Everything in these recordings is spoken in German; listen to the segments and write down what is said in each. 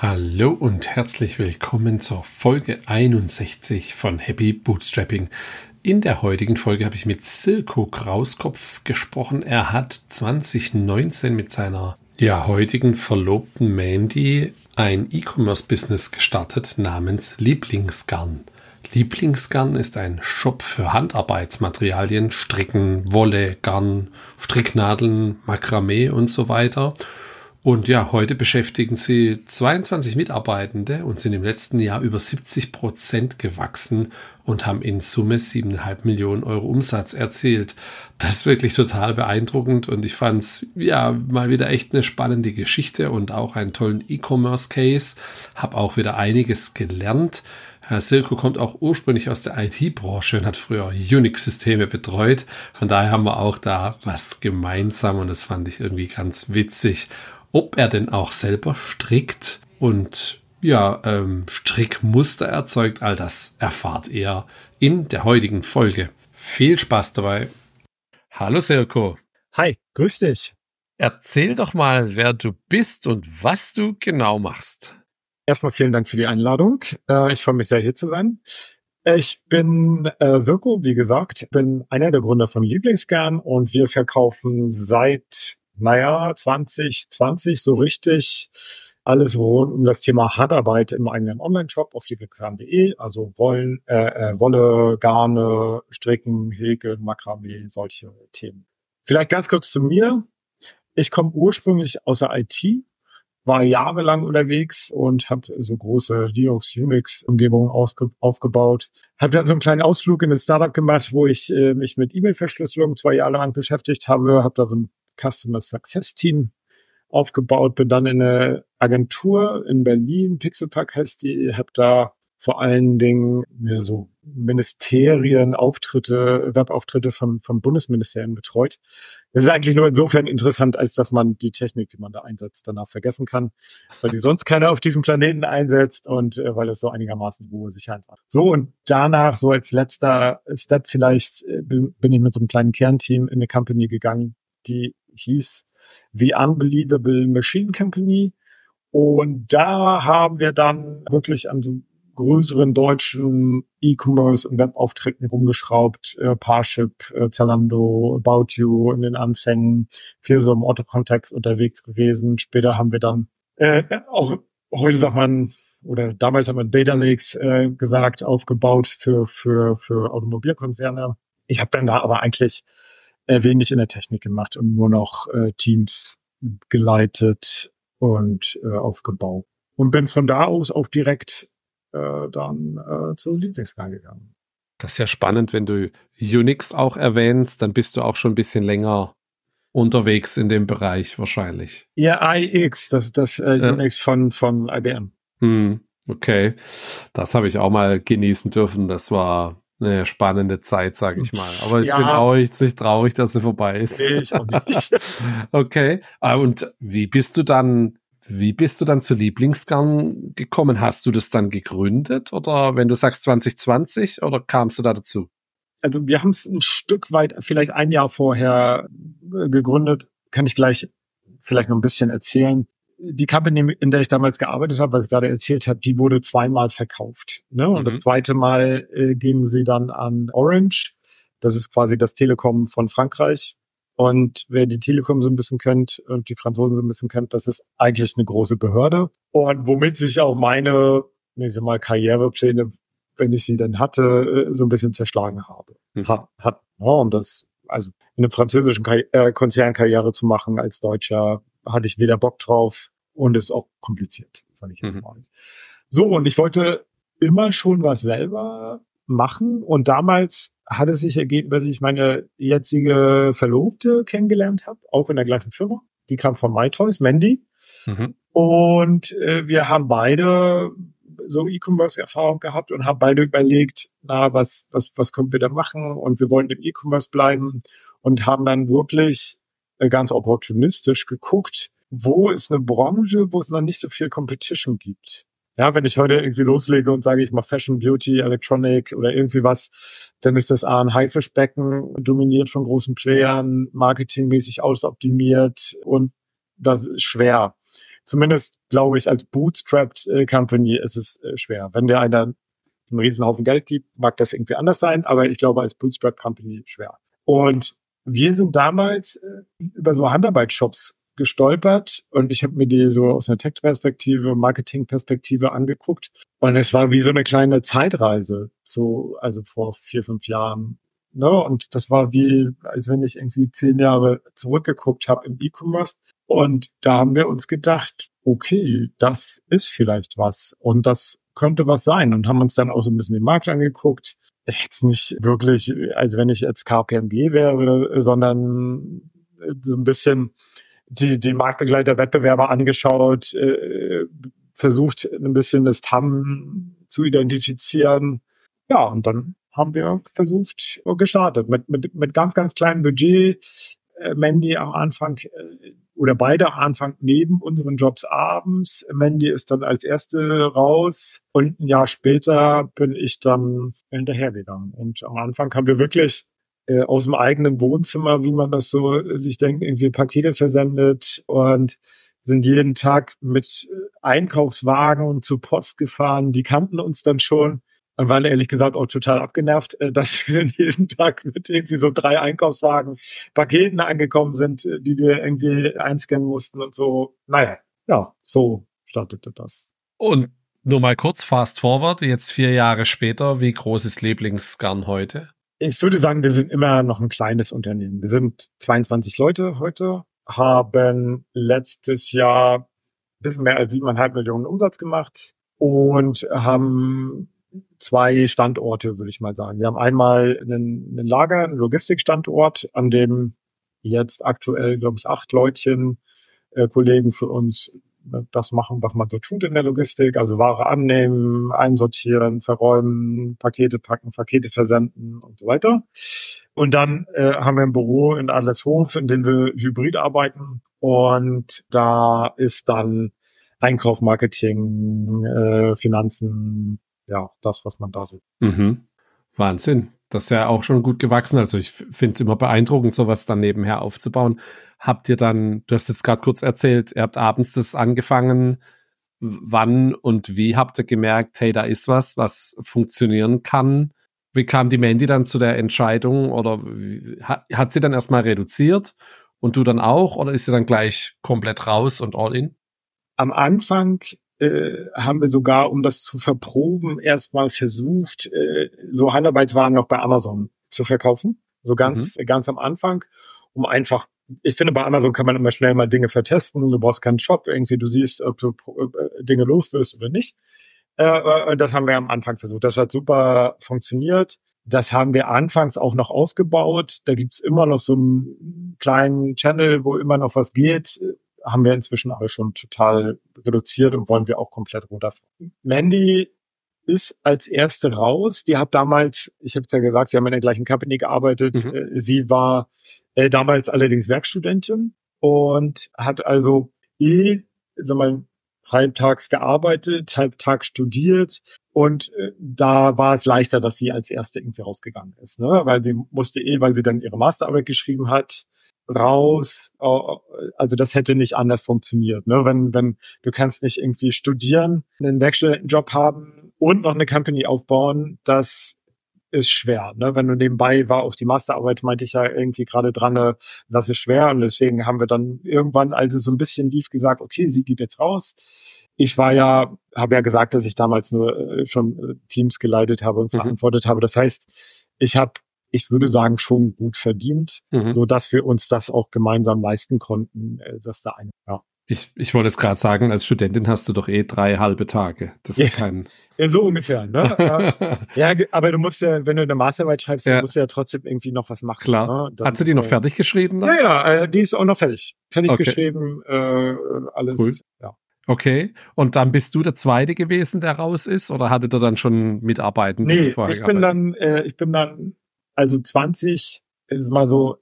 Hallo und herzlich willkommen zur Folge 61 von Happy Bootstrapping. In der heutigen Folge habe ich mit Silko Krauskopf gesprochen. Er hat 2019 mit seiner ja, heutigen Verlobten Mandy ein E-Commerce-Business gestartet namens Lieblingsgarn. Lieblingsgarn ist ein Shop für Handarbeitsmaterialien, Stricken, Wolle, Garn, Stricknadeln, Makramee und so weiter. Und ja, heute beschäftigen sie 22 Mitarbeitende und sind im letzten Jahr über 70 Prozent gewachsen und haben in Summe 7,5 Millionen Euro Umsatz erzielt. Das ist wirklich total beeindruckend und ich fand es ja mal wieder echt eine spannende Geschichte und auch einen tollen E-Commerce-Case. Hab auch wieder einiges gelernt. Herr Silko kommt auch ursprünglich aus der IT-Branche und hat früher Unix-Systeme betreut. Von daher haben wir auch da was gemeinsam und das fand ich irgendwie ganz witzig ob er denn auch selber strickt und ja, ähm, Strickmuster erzeugt, all das erfahrt ihr in der heutigen Folge. Viel Spaß dabei. Hallo Silko. Hi, grüß dich. Erzähl doch mal, wer du bist und was du genau machst. Erstmal vielen Dank für die Einladung. Äh, ich freue mich sehr, hier zu sein. Ich bin äh, Silko, wie gesagt, bin einer der Gründer von Lieblingsgern und wir verkaufen seit naja, 2020 so richtig alles rund um das Thema Handarbeit im eigenen Online-Shop auf lieblingsgarn.de, also Wollen, äh, äh, Wolle, Garne, Stricken, Häkeln, Makramee, solche Themen. Vielleicht ganz kurz zu mir. Ich komme ursprünglich aus der IT, war jahrelang unterwegs und habe so große Linux, Unix-Umgebungen aufgebaut. Habe dann so einen kleinen Ausflug in ein Startup gemacht, wo ich äh, mich mit E-Mail-Verschlüsselung zwei Jahre lang beschäftigt habe. Habe da so ein Customer Success Team aufgebaut, bin dann in eine Agentur in Berlin, Pixelpack heißt die, habe da vor allen Dingen ja, so Ministerien, Auftritte, Webauftritte von, von Bundesministerien betreut. Das ist eigentlich nur insofern interessant, als dass man die Technik, die man da einsetzt, danach vergessen kann, weil die sonst keiner auf diesem Planeten einsetzt und äh, weil es so einigermaßen hohe Sicherheit hat. So und danach, so als letzter Step vielleicht, äh, bin ich mit so einem kleinen Kernteam in eine Company gegangen, die hieß The Unbelievable Machine Company. Und da haben wir dann wirklich an so größeren deutschen E-Commerce und Webauftritten rumgeschraubt, äh, Parship, äh, Zalando, About You in den Anfängen, viel so im Otto-Kontext unterwegs gewesen. Später haben wir dann äh, auch, heute sagt man, oder damals haben wir Data Lakes äh, gesagt, aufgebaut für, für, für Automobilkonzerne. Ich habe dann da aber eigentlich äh, wenig in der Technik gemacht und nur noch äh, Teams geleitet und äh, aufgebaut. Und bin von da aus auch direkt äh, dann äh, zu Lieblingsgar gegangen. Das ist ja spannend, wenn du Unix auch erwähnst, dann bist du auch schon ein bisschen länger unterwegs in dem Bereich wahrscheinlich. Ja, IX, das ist das äh, ja. Unix von, von IBM. Hm, okay, das habe ich auch mal genießen dürfen. Das war eine spannende Zeit, sage ich mal. Aber ich ja. bin auch nicht traurig, dass sie vorbei ist. Nee, ich auch nicht. okay. Ah, und wie bist du dann, wie bist du dann zu Lieblingsgarn gekommen? Hast du das dann gegründet oder wenn du sagst 2020 oder kamst du da dazu? Also wir haben es ein Stück weit, vielleicht ein Jahr vorher äh, gegründet. Kann ich gleich vielleicht noch ein bisschen erzählen die Company, in der ich damals gearbeitet habe, was ich gerade erzählt habe, die wurde zweimal verkauft. Ne? Und mhm. das zweite Mal äh, gingen sie dann an Orange. Das ist quasi das Telekom von Frankreich. Und wer die Telekom so ein bisschen kennt und die Franzosen so ein bisschen kennt, das ist eigentlich eine große Behörde. Und womit sich auch meine, nehmen Sie mal, Karrierepläne, wenn ich sie denn hatte, äh, so ein bisschen zerschlagen habe. Mhm. Hat, hat ja, und das, also in einem französischen Kar äh, Konzern Karriere zu machen als Deutscher, hatte ich weder Bock drauf und ist auch kompliziert, sage ich jetzt mhm. mal. So, und ich wollte immer schon was selber machen und damals hat es sich ergeben, dass ich meine jetzige Verlobte kennengelernt habe, auch in der gleichen Firma. Die kam von MyToys, Mandy. Mhm. Und äh, wir haben beide so E-Commerce-Erfahrung gehabt und haben beide überlegt, na, was, was, was können wir da machen? Und wir wollen im E-Commerce bleiben und haben dann wirklich ganz opportunistisch geguckt, wo ist eine Branche, wo es noch nicht so viel Competition gibt. Ja, wenn ich heute irgendwie loslege und sage, ich mache Fashion, Beauty, Electronic oder irgendwie was, dann ist das A ein Haifischbecken, dominiert von großen Playern, marketingmäßig ausoptimiert und das ist schwer. zumindest glaube ich, als Bootstrapped äh, Company ist es äh, schwer. Wenn der einer einen Riesenhaufen Geld gibt, mag das irgendwie anders sein, aber ich glaube, als Bootstrap Company schwer. Und wir sind damals äh, über so Handarbeitsshops gestolpert und ich habe mir die so aus einer Tech-Perspektive, Marketing-Perspektive angeguckt und es war wie so eine kleine Zeitreise, so also vor vier, fünf Jahren. Ne? Und das war wie, als wenn ich irgendwie zehn Jahre zurückgeguckt habe im E-Commerce. Und da haben wir uns gedacht, okay, das ist vielleicht was und das könnte was sein und haben uns dann auch so ein bisschen den Markt angeguckt. Jetzt nicht wirklich, als wenn ich jetzt KPMG wäre, sondern so ein bisschen die, die Marktbegleiter-Wettbewerber angeschaut, äh, versucht ein bisschen das TAM zu identifizieren. Ja, und dann haben wir versucht, gestartet mit, mit, mit ganz, ganz kleinem Budget. Äh, Mandy am Anfang äh, oder beide am Anfang neben unseren Jobs abends. Mandy ist dann als erste raus und ein Jahr später bin ich dann hinterhergegangen. Und am Anfang haben wir wirklich äh, aus dem eigenen Wohnzimmer, wie man das so äh, sich denkt, irgendwie Pakete versendet und sind jeden Tag mit Einkaufswagen zur Post gefahren. Die kannten uns dann schon und waren ehrlich gesagt auch total abgenervt, dass wir jeden Tag mit irgendwie so drei Einkaufswagen Paketen angekommen sind, die wir irgendwie einscannen mussten und so. Naja, ja, so startete das. Und nur mal kurz fast forward, jetzt vier Jahre später, wie groß ist Lieblingsgarn heute? Ich würde sagen, wir sind immer noch ein kleines Unternehmen. Wir sind 22 Leute heute, haben letztes Jahr ein bisschen mehr als siebeneinhalb Millionen Umsatz gemacht und haben zwei Standorte, würde ich mal sagen. Wir haben einmal einen, einen Lager, einen Logistikstandort, an dem jetzt aktuell, glaube ich, acht Leutchen, äh, Kollegen für uns das machen, was man so tut in der Logistik, also Ware annehmen, einsortieren, verräumen, Pakete packen, Pakete versenden und so weiter. Und dann äh, haben wir ein Büro in Adlershof, in dem wir hybrid arbeiten. Und da ist dann Einkauf, Marketing, äh, Finanzen, ja, das, was man da so. Mhm. Wahnsinn. Das ist ja auch schon gut gewachsen. Also ich finde es immer beeindruckend, sowas dann nebenher aufzubauen. Habt ihr dann, du hast jetzt gerade kurz erzählt, ihr habt abends das angefangen. Wann und wie habt ihr gemerkt, hey, da ist was, was funktionieren kann? Wie kam die Mandy dann zu der Entscheidung oder hat, hat sie dann erstmal reduziert und du dann auch oder ist sie dann gleich komplett raus und all in? Am Anfang äh, haben wir sogar, um das zu verproben, erstmal versucht, äh, so Handarbeitswaren noch bei Amazon zu verkaufen. So ganz, mhm. ganz am Anfang, um einfach, ich finde, bei Amazon kann man immer schnell mal Dinge vertesten. Du brauchst keinen Shop, irgendwie, du siehst, ob du äh, Dinge los wirst oder nicht. Äh, das haben wir am Anfang versucht. Das hat super funktioniert. Das haben wir anfangs auch noch ausgebaut. Da gibt's immer noch so einen kleinen Channel, wo immer noch was geht haben wir inzwischen aber schon total reduziert und wollen wir auch komplett runterfahren. Mandy ist als erste raus. Die hat damals, ich habe es ja gesagt, wir haben in der gleichen Company gearbeitet. Mhm. Äh, sie war äh, damals allerdings Werkstudentin und hat also eh, sag mal, halbtags gearbeitet, halbtags studiert und äh, da war es leichter, dass sie als erste irgendwie rausgegangen ist, ne? weil sie musste eh, weil sie dann ihre Masterarbeit geschrieben hat, raus. Also das hätte nicht anders funktioniert. Ne? Wenn, wenn du kannst nicht irgendwie studieren, einen Werkstudentenjob haben und noch eine Company aufbauen, das ist schwer. Ne? Wenn du nebenbei war, auch die Masterarbeit meinte ich ja irgendwie gerade dran, ne, das ist schwer. Und deswegen haben wir dann irgendwann, als es so ein bisschen lief, gesagt, okay, sie geht jetzt raus. Ich war ja, habe ja gesagt, dass ich damals nur äh, schon äh, Teams geleitet habe und mhm. verantwortet habe. Das heißt, ich habe ich würde sagen, schon gut verdient, mhm. so dass wir uns das auch gemeinsam leisten konnten, äh, dass da eine, ja. Ich, ich wollte es gerade sagen, als Studentin hast du doch eh drei halbe Tage. Das ist ja, kein. Ja, so ungefähr, ne? ja, aber du musst ja, wenn du eine Masterarbeit schreibst, ja. dann musst du ja trotzdem irgendwie noch was machen. Klar. Ne? Dann, Hat sie die noch äh, fertig geschrieben? Dann? Ja, ja, äh, die ist auch noch fertig. Fertig okay. geschrieben, äh, alles. Cool. Ja. Okay. Und dann bist du der Zweite gewesen, der raus ist, oder hattet ihr dann schon Mitarbeiten? Nee, ich bin dann, äh, ich bin dann also 20, ist mal so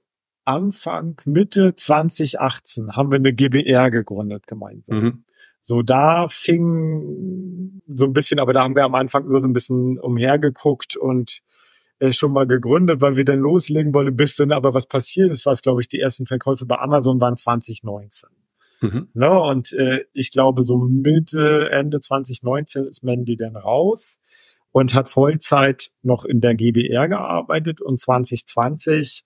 Anfang, Mitte 2018 haben wir eine GBR gegründet gemeinsam. Mhm. So, da fing so ein bisschen, aber da haben wir am Anfang nur so ein bisschen umhergeguckt und äh, schon mal gegründet, weil wir dann loslegen wollten, bis dann aber was passiert ist, was glaube ich die ersten Verkäufe bei Amazon waren 2019. Mhm. Ne, und äh, ich glaube, so Mitte, Ende 2019 ist Mandy dann raus und hat Vollzeit noch in der GBR gearbeitet und 2020,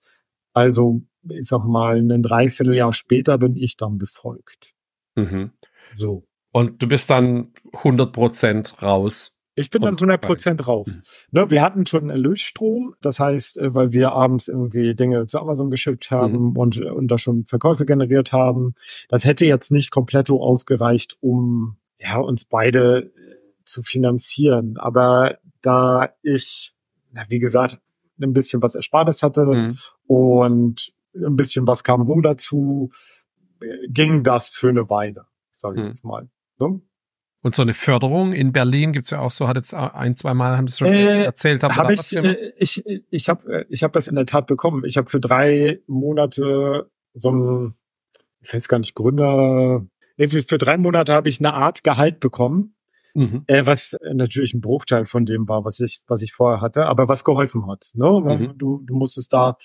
also ich sag mal, ein Dreivierteljahr später bin ich dann befolgt. Mhm. So. Und du bist dann 100 Prozent raus ich bin dann 100 Prozent drauf. Mhm. Ne, wir hatten schon Erlösstrom, das heißt, äh, weil wir abends irgendwie Dinge zu Amazon geschickt haben mhm. und, und da schon Verkäufe generiert haben. Das hätte jetzt nicht komplett so ausgereicht, um ja, uns beide äh, zu finanzieren. Aber da ich, na, wie gesagt, ein bisschen was Erspartes hatte mhm. und ein bisschen was kam rum dazu, ging das für eine Weile, sage ich mhm. jetzt mal. So? Und so eine Förderung in Berlin gibt's ja auch so, hat jetzt ein, zwei Mal, haben Sie schon äh, erzählt. Haben hab ich, äh, ich, ich habe ich hab das in der Tat bekommen. Ich habe für drei Monate so ein, ich weiß gar nicht, Gründer, für drei Monate habe ich eine Art Gehalt bekommen, mhm. äh, was natürlich ein Bruchteil von dem war, was ich, was ich vorher hatte, aber was geholfen hat. Ne? Mhm. Du, du musstest da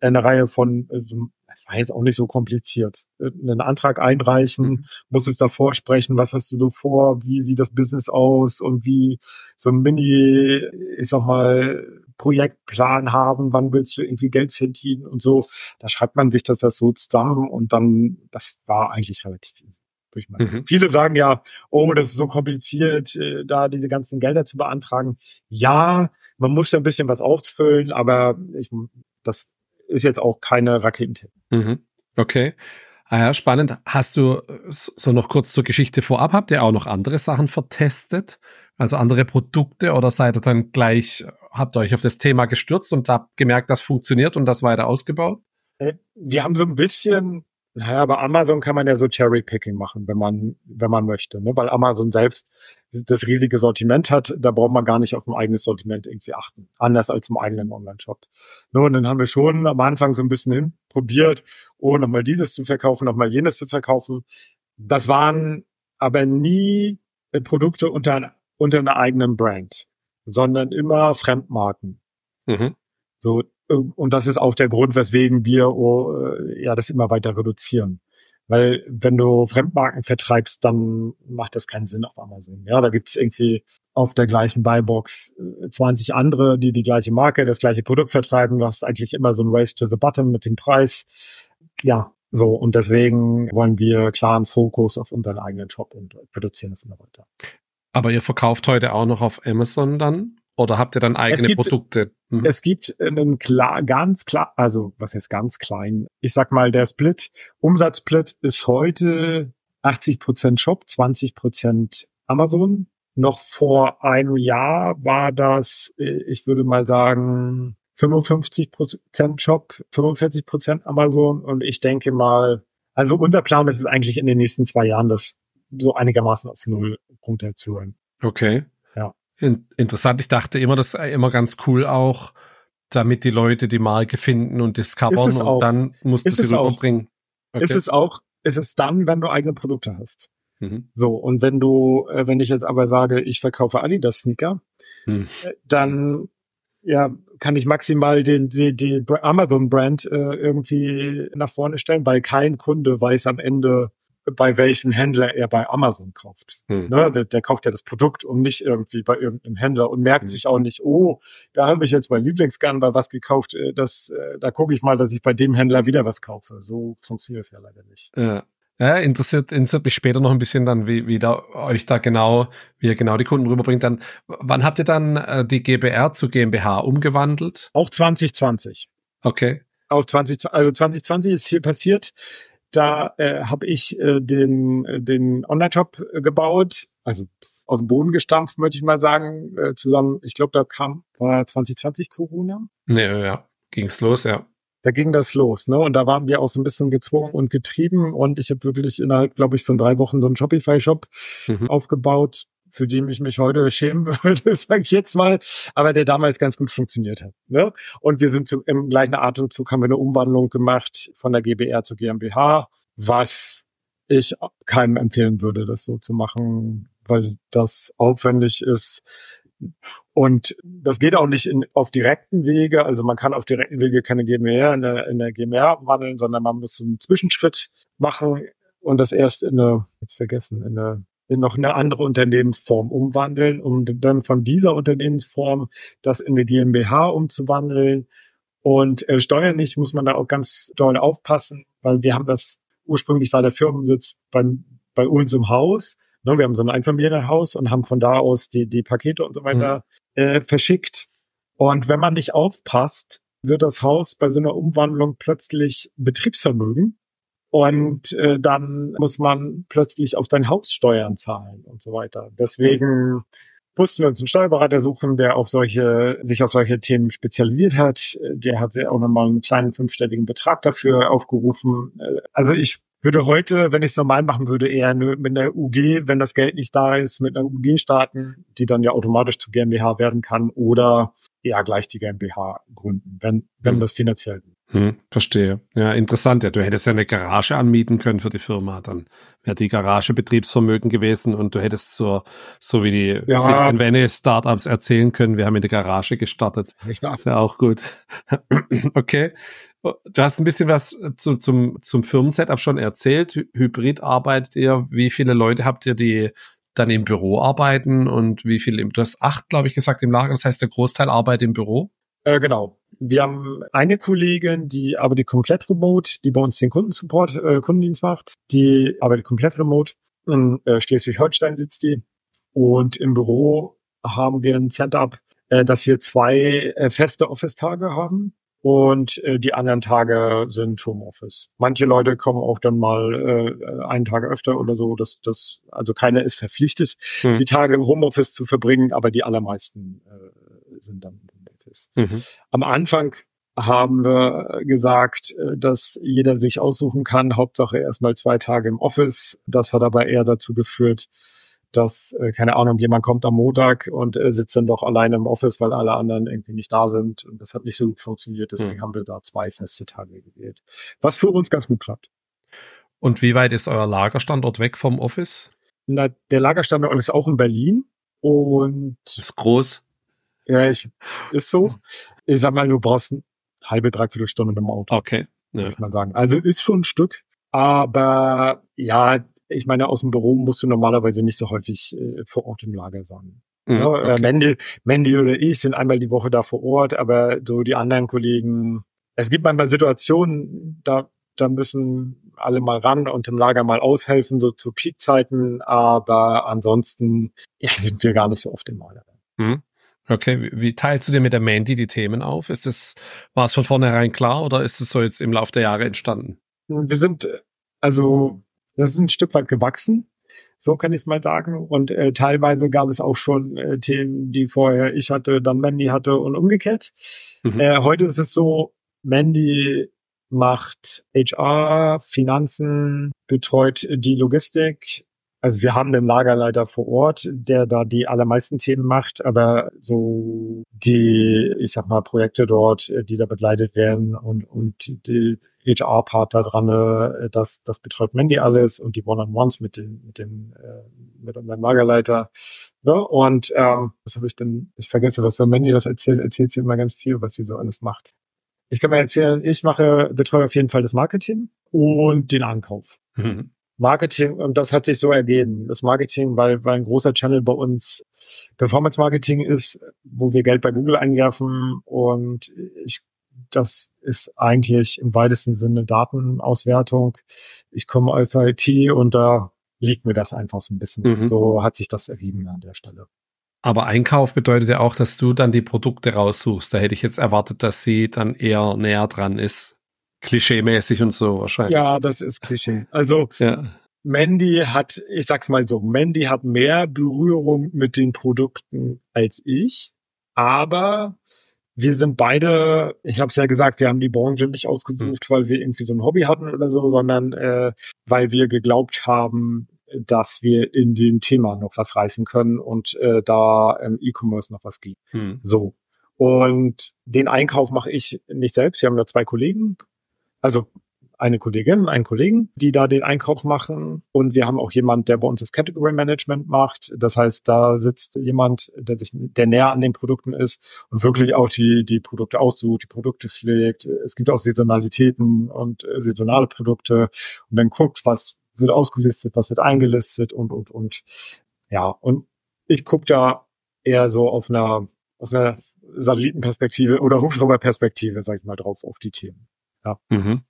eine Reihe von, äh, das war jetzt auch nicht so kompliziert. Äh, einen Antrag einreichen, mhm. musstest da vorsprechen, was hast du so vor, wie sieht das Business aus und wie so ein Mini, ich sag mal, Projektplan haben, wann willst du irgendwie Geld verdienen und so. Da schreibt man sich das, das so zusammen und dann, das war eigentlich relativ easy. Mhm. Viele sagen ja, oh, das ist so kompliziert, äh, da diese ganzen Gelder zu beantragen. Ja, man muss ja ein bisschen was ausfüllen, aber ich, das ist jetzt auch keine Raketentipp. Mhm. Okay. Ah ja, spannend. Hast du so noch kurz zur Geschichte vorab, habt ihr auch noch andere Sachen vertestet? Also andere Produkte oder seid ihr dann gleich, habt ihr euch auf das Thema gestürzt und habt gemerkt, das funktioniert und das weiter ausgebaut? Äh, wir haben so ein bisschen naja, bei Amazon kann man ja so Cherry-Picking machen, wenn man, wenn man möchte, ne? weil Amazon selbst das riesige Sortiment hat, da braucht man gar nicht auf ein eigenes Sortiment irgendwie achten. Anders als im eigenen Online-Shop. Nur, und dann haben wir schon am Anfang so ein bisschen hin probiert, oh, nochmal dieses zu verkaufen, nochmal jenes zu verkaufen. Das waren aber nie Produkte unter, unter einer eigenen Brand, sondern immer Fremdmarken. Mhm. So, und das ist auch der Grund, weswegen wir oh, äh, ja das immer weiter reduzieren. Weil wenn du Fremdmarken vertreibst, dann macht das keinen Sinn auf Amazon. Ja, da gibt's irgendwie auf der gleichen Buybox 20 äh, andere, die die gleiche Marke, das gleiche Produkt vertreiben. Du hast eigentlich immer so ein Race to the Bottom mit dem Preis. Ja, so. Und deswegen wollen wir klaren Fokus auf unseren eigenen Shop und produzieren es immer weiter. Aber ihr verkauft heute auch noch auf Amazon dann? Oder habt ihr dann eigene gibt, Produkte? Mhm. Es gibt einen klar, ganz klar, also was heißt ganz klein? Ich sag mal, der Split, Umsatzsplit ist heute 80 Prozent Shop, 20 Prozent Amazon. Noch vor einem Jahr war das, äh, ich würde mal sagen, 55 Prozent Shop, 45 Prozent Amazon. Und ich denke mal, also unser Plan ist es eigentlich in den nächsten zwei Jahren, das so einigermaßen auf Null runterzuholen. Okay. In, interessant. Ich dachte immer, das sei immer ganz cool auch, damit die Leute die Marke finden und discovern und auch. dann musst du sie rüberbringen. Okay. Ist es auch, ist es dann, wenn du eigene Produkte hast. Mhm. So, und wenn du, äh, wenn ich jetzt aber sage, ich verkaufe Adidas Sneaker, mhm. dann ja, kann ich maximal den, die, die Amazon-Brand äh, irgendwie nach vorne stellen, weil kein Kunde weiß am Ende, bei welchem Händler er bei Amazon kauft. Hm. Ne, der, der, kauft ja das Produkt und nicht irgendwie bei irgendeinem Händler und merkt hm. sich auch nicht, oh, da habe ich jetzt mein Lieblingsgarn bei was gekauft, äh, das, äh, da gucke ich mal, dass ich bei dem Händler wieder was kaufe. So funktioniert es ja leider nicht. Ja. Ja, interessiert, interessiert mich später noch ein bisschen dann, wie, wie da euch da genau, wie ihr genau die Kunden rüberbringt. Dann, wann habt ihr dann äh, die GBR zu GmbH umgewandelt? Auch 2020. Okay. Auch 20, also 2020 ist viel passiert. Da äh, habe ich äh, den, äh, den Online-Shop äh, gebaut, also aus dem Boden gestampft, möchte ich mal sagen, äh, zusammen. Ich glaube, da kam, war 2020 Corona? Nee, ja, ging's los, ja. Da ging das los, ne? Und da waren wir auch so ein bisschen gezwungen und getrieben und ich habe wirklich innerhalb, glaube ich, von drei Wochen so einen Shopify-Shop mhm. aufgebaut, für den ich mich heute schämen würde, sage ich jetzt mal, aber der damals ganz gut funktioniert hat. Ne? Und wir sind zu, im gleichen Atemzug haben wir eine Umwandlung gemacht von der GBR zur GmbH, was ich keinem empfehlen würde, das so zu machen, weil das aufwendig ist. Und das geht auch nicht in, auf direkten Wege. Also man kann auf direkten Wege keine GmbH in der, in der GmbH wandeln, sondern man muss einen Zwischenschritt machen und das erst in eine, jetzt vergessen, in eine in noch eine andere Unternehmensform umwandeln, um dann von dieser Unternehmensform das in eine GmbH umzuwandeln. Und äh, steuerlich muss man da auch ganz doll aufpassen, weil wir haben das, ursprünglich war der Firmensitz bei, bei uns im Haus. Ne, wir haben so ein Einfamilienhaus und haben von da aus die, die Pakete und so weiter mhm. äh, verschickt. Und wenn man nicht aufpasst, wird das Haus bei so einer Umwandlung plötzlich Betriebsvermögen. Und äh, dann muss man plötzlich auf sein Haus Steuern zahlen und so weiter. Deswegen mussten wir uns einen Steuerberater suchen, der auf solche, sich auf solche Themen spezialisiert hat. Der hat auch nochmal einen kleinen fünfstelligen Betrag dafür aufgerufen. Also ich würde heute, wenn ich es normal machen würde, eher mit einer UG, wenn das Geld nicht da ist, mit einer UG starten, die dann ja automatisch zu GmbH werden kann oder eher gleich die GmbH gründen, wenn, wenn hm. das finanziell hm, verstehe. Ja, interessant. Ja, du hättest ja eine Garage anmieten können für die Firma. Dann wäre die Garage Betriebsvermögen gewesen und du hättest so, so wie die ja. Vene Startups erzählen können, wir haben in der Garage gestartet. Ja. Ist ja auch gut. okay. Du hast ein bisschen was zu, zum, zum Firmensetup schon erzählt. Hybrid arbeitet ihr. Wie viele Leute habt ihr, die dann im Büro arbeiten und wie viele, du hast acht, glaube ich, gesagt, im Lager. Das heißt, der Großteil arbeitet im Büro? Äh, genau. Wir haben eine Kollegin, die arbeitet komplett remote, die bei uns den Kundensupport, äh, Kundendienst macht. Die arbeitet komplett remote. In äh, Schleswig-Holstein sitzt die. Und im Büro haben wir ein Setup, äh, dass wir zwei äh, feste Office-Tage haben und äh, die anderen Tage sind Homeoffice. Manche Leute kommen auch dann mal äh, einen Tag öfter oder so. Das, das, also keiner ist verpflichtet, hm. die Tage im Homeoffice zu verbringen, aber die allermeisten äh, sind dann im Homeoffice. Mhm. Am Anfang haben wir gesagt, äh, dass jeder sich aussuchen kann, Hauptsache erstmal zwei Tage im Office. Das hat aber eher dazu geführt, dass, äh, keine Ahnung, jemand kommt am Montag und äh, sitzt dann doch alleine im Office, weil alle anderen irgendwie nicht da sind. Und das hat nicht so gut funktioniert. Deswegen mhm. haben wir da zwei feste Tage gewählt. Was für uns ganz gut klappt. Und wie weit ist euer Lagerstandort weg vom Office? Na, der Lagerstandort ist auch in Berlin. Und ist groß. Ja, ich, ist so. Ich sag mal, du brauchst eine halbe, dreiviertel Stunde mit dem Auto. Okay. Ja. Würde ich mal sagen. Also ist schon ein Stück. Aber ja, ich meine, aus dem Büro musst du normalerweise nicht so häufig äh, vor Ort im Lager sein. Mhm, ja, äh, okay. Mandy, Mandy oder ich sind einmal die Woche da vor Ort, aber so die anderen Kollegen, es gibt manchmal Situationen, da, da müssen alle mal ran und im Lager mal aushelfen, so zu Peakzeiten, aber ansonsten ja, sind wir gar nicht so oft im Lager. Mhm. Okay, wie, teilst du dir mit der Mandy die Themen auf? Ist es, war es von vornherein klar oder ist es so jetzt im Laufe der Jahre entstanden? Wir sind, also das ist ein Stück weit gewachsen. So kann ich es mal sagen. Und äh, teilweise gab es auch schon äh, Themen, die vorher ich hatte, dann Mandy hatte und umgekehrt. Mhm. Äh, heute ist es so, Mandy macht HR, Finanzen, betreut die Logistik. Also wir haben einen Lagerleiter vor Ort, der da die allermeisten Themen macht, aber so die, ich sag mal, Projekte dort, äh, die da begleitet werden und, und die HR-Part da dran, äh, das, das betreut Mandy alles und die One-on-Ones mit dem, mit dem, äh, mit unserem Lagerleiter. Ne? und ähm, was habe ich denn? Ich vergesse, was wenn Mandy das erzählt, erzählt sie immer ganz viel, was sie so alles macht. Ich kann mir erzählen, ich mache, betreue auf jeden Fall das Marketing und den Ankauf. Mhm. Marketing, und das hat sich so ergeben. Das Marketing, weil, weil ein großer Channel bei uns Performance Marketing ist, wo wir Geld bei Google einwerfen und ich das ist eigentlich im weitesten Sinne Datenauswertung. Ich komme aus IT und da liegt mir das einfach so ein bisschen. Mhm. So hat sich das ergeben an der Stelle. Aber Einkauf bedeutet ja auch, dass du dann die Produkte raussuchst. Da hätte ich jetzt erwartet, dass sie dann eher näher dran ist. Klischee-mäßig und so wahrscheinlich. Ja, das ist Klischee. Also ja. Mandy hat, ich sag's mal so, Mandy hat mehr Berührung mit den Produkten als ich. Aber wir sind beide, ich habe es ja gesagt, wir haben die Branche nicht ausgesucht, weil wir irgendwie so ein Hobby hatten oder so, sondern äh, weil wir geglaubt haben, dass wir in dem Thema noch was reißen können und äh, da im E-Commerce noch was gibt. Hm. So. Und den Einkauf mache ich nicht selbst. Wir haben nur zwei Kollegen. Also eine Kollegin, einen Kollegen, die da den Einkauf machen. Und wir haben auch jemand, der bei uns das Category Management macht. Das heißt, da sitzt jemand, der sich, der näher an den Produkten ist und wirklich auch die, die Produkte aussucht, die Produkte pflegt. Es gibt auch Saisonalitäten und äh, saisonale Produkte und dann guckt, was, wird ausgelistet, was wird eingelistet und, und, und. Ja, und ich gucke da eher so auf einer, auf einer Satellitenperspektive oder Hubschrauberperspektive, sag ich mal, drauf auf die Themen. Ja. Mhm.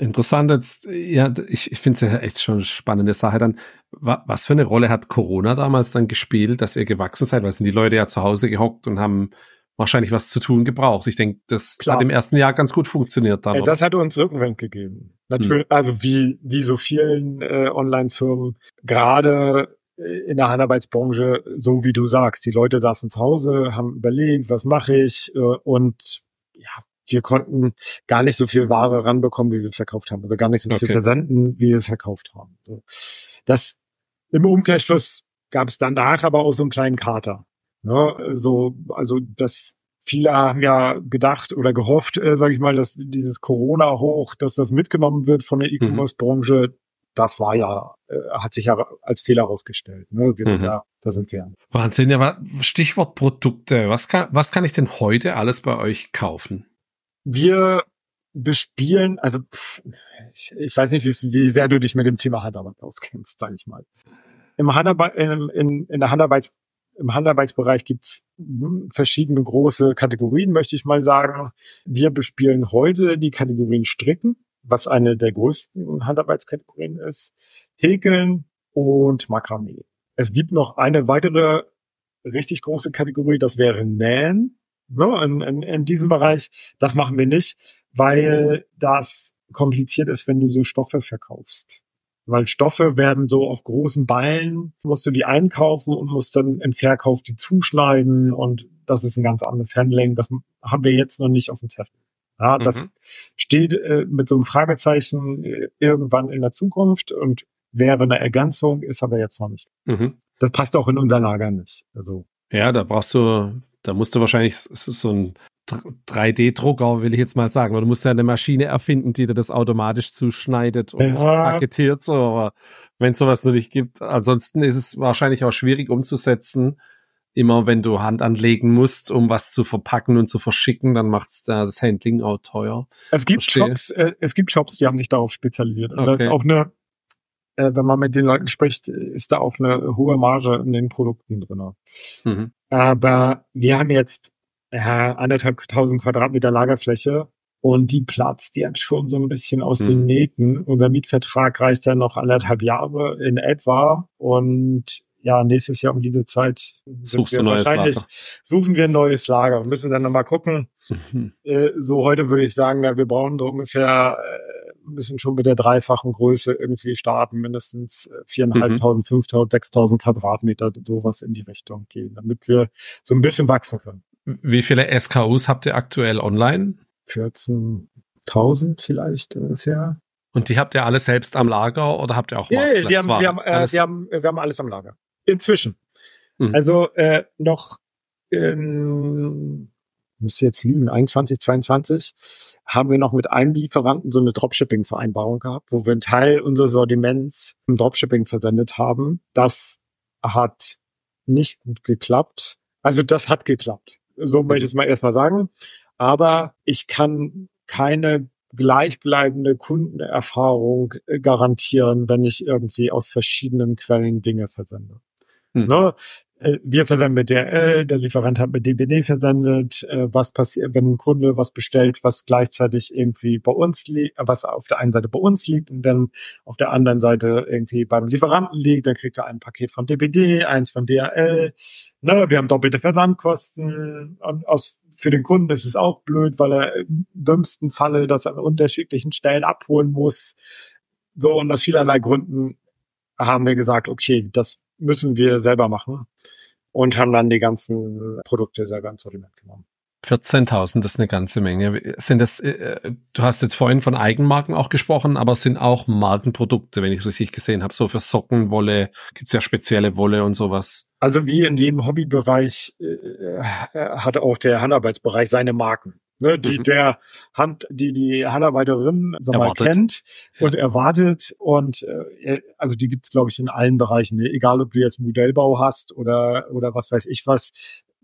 Interessant, jetzt, ja, ich, ich finde es ja echt schon eine spannende Sache dann. Was für eine Rolle hat Corona damals dann gespielt, dass ihr gewachsen seid? Weil sind die Leute ja zu Hause gehockt und haben wahrscheinlich was zu tun gebraucht. Ich denke, das Klar. hat im ersten Jahr ganz gut funktioniert dann. Äh, das hat uns Rückenwind gegeben. Natürlich, hm. also wie, wie so vielen äh, Online-Firmen, gerade in der Handarbeitsbranche, so wie du sagst, die Leute saßen zu Hause, haben überlegt, was mache ich äh, und ja, wir konnten gar nicht so viel Ware ranbekommen, wie wir verkauft haben, oder gar nicht so viel okay. versenden, wie wir verkauft haben. Das im Umkehrschluss gab es danach aber auch so einen kleinen Kater. Ne? So, also das viele haben ja gedacht oder gehofft, äh, sage ich mal, dass dieses Corona hoch, dass das mitgenommen wird von der mhm. E-Commerce-Branche. Das war ja, äh, hat sich ja als Fehler herausgestellt. Ne? Wir sind mhm. ja, da sind wir. Wahnsinn, ja, Stichwort Produkte. Was kann, was kann ich denn heute alles bei euch kaufen? Wir bespielen, also ich, ich weiß nicht, wie, wie sehr du dich mit dem Thema Handarbeit auskennst, sage ich mal. Im Handarbeit, in, in, in der Handarbeits, im Handarbeitsbereich gibt's verschiedene große Kategorien, möchte ich mal sagen. Wir bespielen heute die Kategorien Stricken, was eine der größten Handarbeitskategorien ist, Häkeln und Makramee. Es gibt noch eine weitere richtig große Kategorie, das wäre Nähen ne, in, in, in diesem Bereich. Das machen wir nicht, weil das kompliziert ist, wenn du so Stoffe verkaufst. Weil Stoffe werden so auf großen Ballen, musst du die einkaufen und musst dann im Verkauf die zuschneiden und das ist ein ganz anderes Handling. Das haben wir jetzt noch nicht auf dem Zettel. Ja, das mhm. steht äh, mit so einem Fragezeichen äh, irgendwann in der Zukunft und wäre eine Ergänzung, ist aber jetzt noch nicht. Mhm. Das passt auch in unser Lager nicht. Also. Ja, da brauchst du da musst du wahrscheinlich so ein 3D-Drucker, will ich jetzt mal sagen. Oder du musst ja eine Maschine erfinden, die dir das automatisch zuschneidet und ja. paketiert. So. Aber wenn es sowas noch nicht gibt, ansonsten ist es wahrscheinlich auch schwierig umzusetzen. Immer wenn du Hand anlegen musst, um was zu verpacken und zu verschicken, dann macht es das Handling auch teuer. Es gibt Verstehe. Shops, äh, es gibt Shops, die haben sich darauf spezialisiert. Und okay. das ist auch eine, äh, wenn man mit den Leuten spricht, ist da auch eine hohe Marge in den Produkten drin. Mhm. Aber wir haben jetzt ja, anderthalb tausend Quadratmeter Lagerfläche und die platzt jetzt schon so ein bisschen aus mhm. den Nähten. Unser Mietvertrag reicht ja noch anderthalb Jahre in etwa und ja, nächstes Jahr um diese Zeit Suchst wir wahrscheinlich Lager. suchen wir ein neues Lager und müssen dann nochmal gucken. Mhm. Äh, so heute würde ich sagen, na, wir brauchen so ungefähr äh, müssen schon mit der dreifachen Größe irgendwie starten, mindestens äh, viereinhalbtausend, mhm. fünftausend, sechstausend Quadratmeter, sowas in die Richtung gehen, damit wir so ein bisschen wachsen können. Wie viele SKUs habt ihr aktuell online? 14.000 vielleicht ungefähr. Und die habt ihr alle selbst am Lager oder habt ihr auch ja, yeah, wir, haben, wir, haben, äh, wir, haben, wir haben alles am Lager. Inzwischen. Mhm. Also äh, noch in müsste jetzt lügen, 21, 22, haben wir noch mit einem Lieferanten so eine Dropshipping-Vereinbarung gehabt, wo wir einen Teil unseres Sortiments im Dropshipping versendet haben. Das hat nicht gut geklappt. Also das hat geklappt. So möchte ich es mal erstmal sagen. Aber ich kann keine gleichbleibende Kundenerfahrung äh, garantieren, wenn ich irgendwie aus verschiedenen Quellen Dinge versende. Hm. Ne? Äh, wir versenden mit DRL, der Lieferant hat mit DBD versendet. Äh, was passiert, wenn ein Kunde was bestellt, was gleichzeitig irgendwie bei uns liegt, was auf der einen Seite bei uns liegt und dann auf der anderen Seite irgendwie beim Lieferanten liegt, dann kriegt er ein Paket von DBD, eins von DRL. Ne, wir haben doppelte Versandkosten. Und aus, für den Kunden ist es auch blöd, weil er im dümmsten Falle das an unterschiedlichen Stellen abholen muss. So, und aus vielerlei Gründen haben wir gesagt, okay, das müssen wir selber machen und haben dann die ganzen Produkte selber ins Sortiment genommen. 14.000, das ist eine ganze Menge. Sind das, äh, du hast jetzt vorhin von Eigenmarken auch gesprochen, aber sind auch Markenprodukte, wenn ich es richtig gesehen habe, so für Socken, Wolle, gibt es ja spezielle Wolle und sowas. Also wie in jedem Hobbybereich äh, hat auch der Handarbeitsbereich seine Marken ne, die mhm. der Hand, die die Handarbeiterin sag mal, kennt ja. und erwartet. Und äh, also die gibt's glaube ich, in allen Bereichen. Ne? Egal, ob du jetzt Modellbau hast oder, oder was weiß ich was.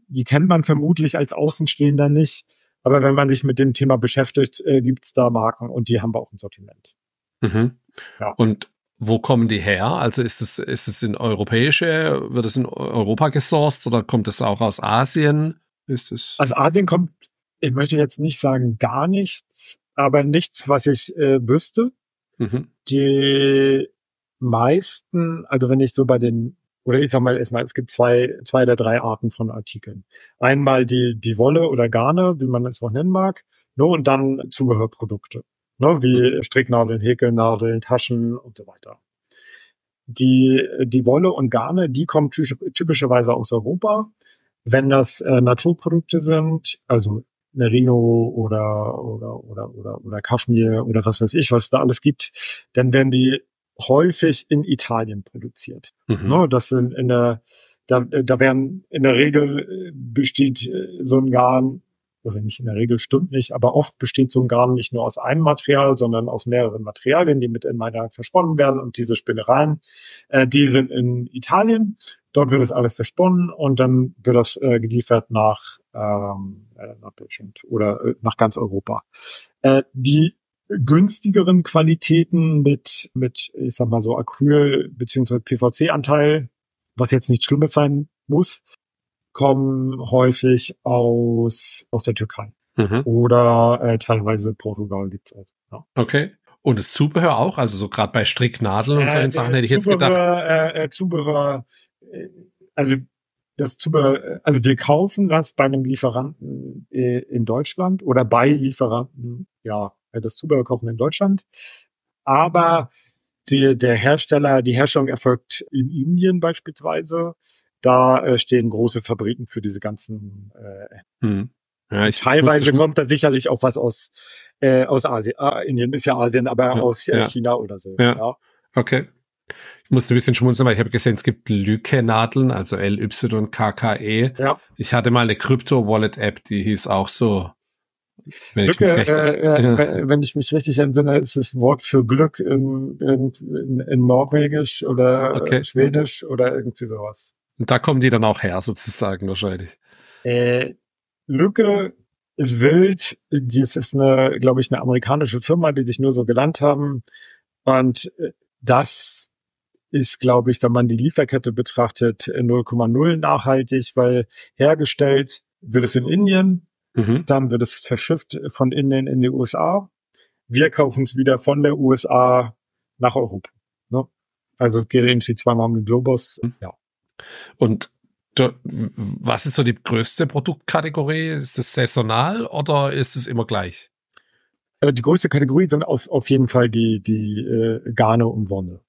Die kennt man vermutlich als Außenstehender nicht. Aber wenn man sich mit dem Thema beschäftigt, äh, gibt's da Marken und die haben wir auch im Sortiment. Mhm. Ja. Und Wo kommen die her? Also ist es, ist es in europäische, wird es in Europa gesourced oder kommt es auch aus Asien? Ist es? Aus Asien kommt, ich möchte jetzt nicht sagen gar nichts, aber nichts, was ich äh, wüsste. Mhm. Die meisten, also wenn ich so bei den, oder ich sag mal erstmal, es gibt zwei, zwei oder drei Arten von Artikeln. Einmal die, die Wolle oder Garne, wie man es auch nennen mag, ne, und dann Zubehörprodukte ne, wie Stricknadeln, Häkelnadeln, Taschen und so weiter. Die, die Wolle und Garne, die kommen typischerweise aus Europa. Wenn das äh, Naturprodukte sind, also Merino oder, oder, oder, oder, oder Kaschmir oder was weiß ich, was es da alles gibt, dann werden die häufig in Italien produziert. Mhm. Ne, das sind in der, da, da werden in der Regel äh, besteht äh, so ein Garn oder nicht in der Regel stimmt nicht, aber oft besteht so ein Garn nicht nur aus einem Material, sondern aus mehreren Materialien, die mit in meiner versponnen werden. Und diese Spinnereien, äh, die sind in Italien. Dort wird das alles versponnen und dann wird das äh, geliefert nach, ähm, äh, nach Deutschland oder äh, nach ganz Europa. Äh, die günstigeren Qualitäten mit, mit, ich sag mal so Acryl beziehungsweise PVC-Anteil, was jetzt nicht Schlimmes sein muss, kommen häufig aus, aus der Türkei. Mhm. Oder äh, teilweise Portugal gibt's auch. Ja. Okay. Und das Zubehör auch? Also so gerade bei Stricknadeln und äh, solchen Sachen hätte ich jetzt gedacht. Äh, äh, Zubehör, äh, also das Zubehör, äh, also wir kaufen das bei einem Lieferanten äh, in Deutschland oder bei Lieferanten, ja, äh, das Zubehör kaufen in Deutschland. Aber die, der Hersteller, die Herstellung erfolgt in Indien beispielsweise. Da äh, stehen große Fabriken für diese ganzen. Äh, hm. ja, ich teilweise kommt da sicherlich auch was aus äh, aus Asien. Ah, Indien ist ja Asien, aber ja, aus äh, ja. China oder so. Ja. Okay. Ich musste ein bisschen schmunzeln, weil ich habe gesehen, es gibt Lücke-Nadeln, also L-Y-K-K-E. Ja. Ich hatte mal eine Krypto-Wallet-App, die hieß auch so. Wenn Lücke, ich mich recht, äh, ja. wenn ich mich richtig entsinne, ist das Wort für Glück in, in, in, in Norwegisch oder okay. Schwedisch oder irgendwie sowas. Und da kommen die dann auch her, sozusagen, wahrscheinlich. Äh, Lücke ist wild. Das ist eine, glaube ich, eine amerikanische Firma, die sich nur so gelernt haben. Und äh, das ist, glaube ich, wenn man die Lieferkette betrachtet, 0,0 nachhaltig, weil hergestellt wird es in Indien, mhm. dann wird es verschifft von Indien in die USA. Wir kaufen es wieder von der USA nach Europa. Ne? Also es geht irgendwie zweimal um den Globus. Mhm. Ja. Und was ist so die größte Produktkategorie? Ist das saisonal oder ist es immer gleich? Äh, die größte Kategorie sind auf, auf jeden Fall die, die äh, Garne und Wonne.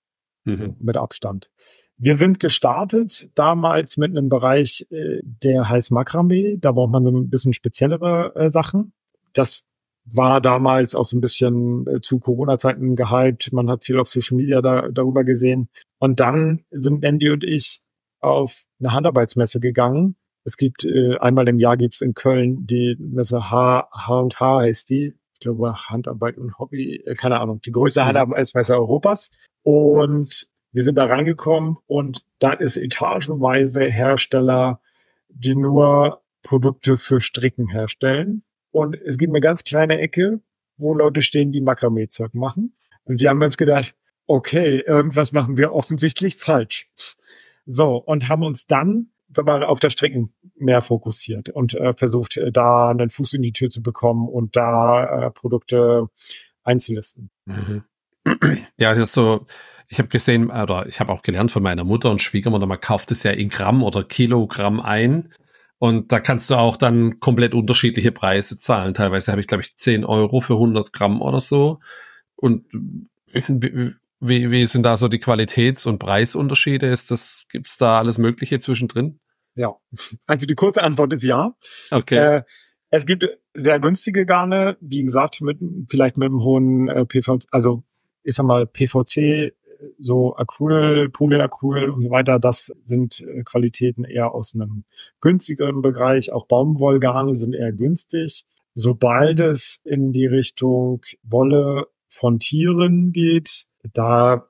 Mhm. Mit Abstand. Wir sind gestartet damals mit einem Bereich, äh, der heißt Makramee. Da braucht man so ein bisschen speziellere äh, Sachen. Das war damals auch so ein bisschen äh, zu Corona-Zeiten gehypt. Man hat viel auf Social Media da, darüber gesehen. Und dann sind Andy und ich auf eine Handarbeitsmesse gegangen. Es gibt äh, einmal im Jahr gibt's in Köln die Messe H H H heißt die. Ich glaube Handarbeit und Hobby, äh, keine Ahnung, die größte mhm. Handarbeitsmesse Europas. Und wir sind da reingekommen und da ist etagenweise Hersteller, die nur Produkte für Stricken herstellen. Und es gibt eine ganz kleine Ecke, wo Leute stehen, die Makramee-Zeug machen. Und wir haben uns gedacht, okay, irgendwas machen wir offensichtlich falsch. So, und haben uns dann auf das Stricken mehr fokussiert und äh, versucht, äh, da einen Fuß in die Tür zu bekommen und da äh, Produkte einzulisten. Mhm. Ja, das ist so, ich habe gesehen, oder ich habe auch gelernt von meiner Mutter und Schwiegermutter, man kauft es ja in Gramm oder Kilogramm ein. Und da kannst du auch dann komplett unterschiedliche Preise zahlen. Teilweise habe ich, glaube ich, 10 Euro für 100 Gramm oder so. Und wie, wie sind da so die Qualitäts- und Preisunterschiede? Ist das, gibt's da alles Mögliche zwischendrin? Ja, also die kurze Antwort ist ja. Okay. Äh, es gibt sehr günstige Garne, wie gesagt, mit vielleicht mit einem hohen äh, PVC, also ich sag mal PVC, so Acryl, Polyacryl und so weiter. Das sind äh, Qualitäten eher aus einem günstigeren Bereich. Auch Baumwollgarne sind eher günstig. Sobald es in die Richtung Wolle von Tieren geht, da,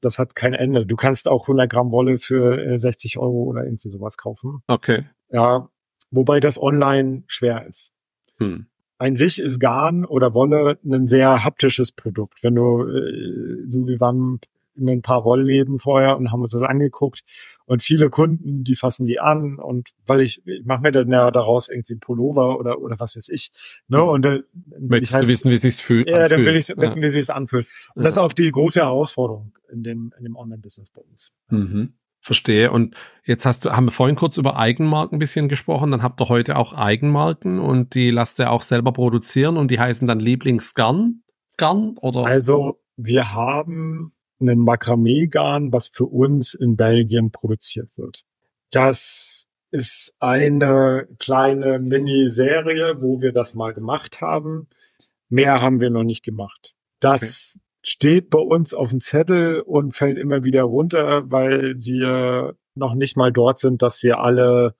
das hat kein Ende. Du kannst auch 100 Gramm Wolle für 60 äh, Euro oder irgendwie sowas kaufen. Okay. Ja, wobei das online schwer ist. Hm. Ein sich ist Garn oder Wolle ein sehr haptisches Produkt. Wenn du, äh, so wie wann in ein paar Wollläden vorher und haben uns das angeguckt. Und viele Kunden, die fassen die an und weil ich, ich mache mir dann ja daraus irgendwie ein Pullover oder oder was weiß ich. Ne? Und äh, möchtest halt, du wissen, wie es sich fühlt? Ja, dann will ich wissen, wie es sich anfühlt. Und ja. das ist auch die große Herausforderung in dem in dem Online-Business bei uns. Mhm. Verstehe. Und jetzt hast du, haben wir vorhin kurz über Eigenmarken ein bisschen gesprochen. Dann habt ihr heute auch Eigenmarken und die lasst ihr auch selber produzieren und die heißen dann Lieblingsgarn? Garn oder? Also, wir haben einen Makramee-Garn, was für uns in Belgien produziert wird. Das ist eine kleine Miniserie, wo wir das mal gemacht haben. Mehr haben wir noch nicht gemacht. Das okay steht bei uns auf dem Zettel und fällt immer wieder runter, weil wir noch nicht mal dort sind, dass wir alle,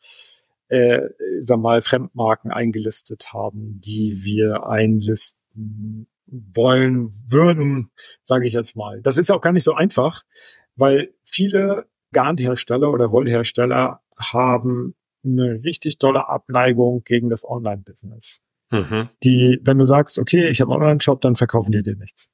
äh, sag mal, Fremdmarken eingelistet haben, die wir einlisten wollen würden, sage ich jetzt mal. Das ist auch gar nicht so einfach, weil viele Garnhersteller oder Wollhersteller haben eine richtig tolle Abneigung gegen das Online-Business. Mhm. Die, wenn du sagst, okay, ich habe einen Online-Shop, dann verkaufen die dir nichts.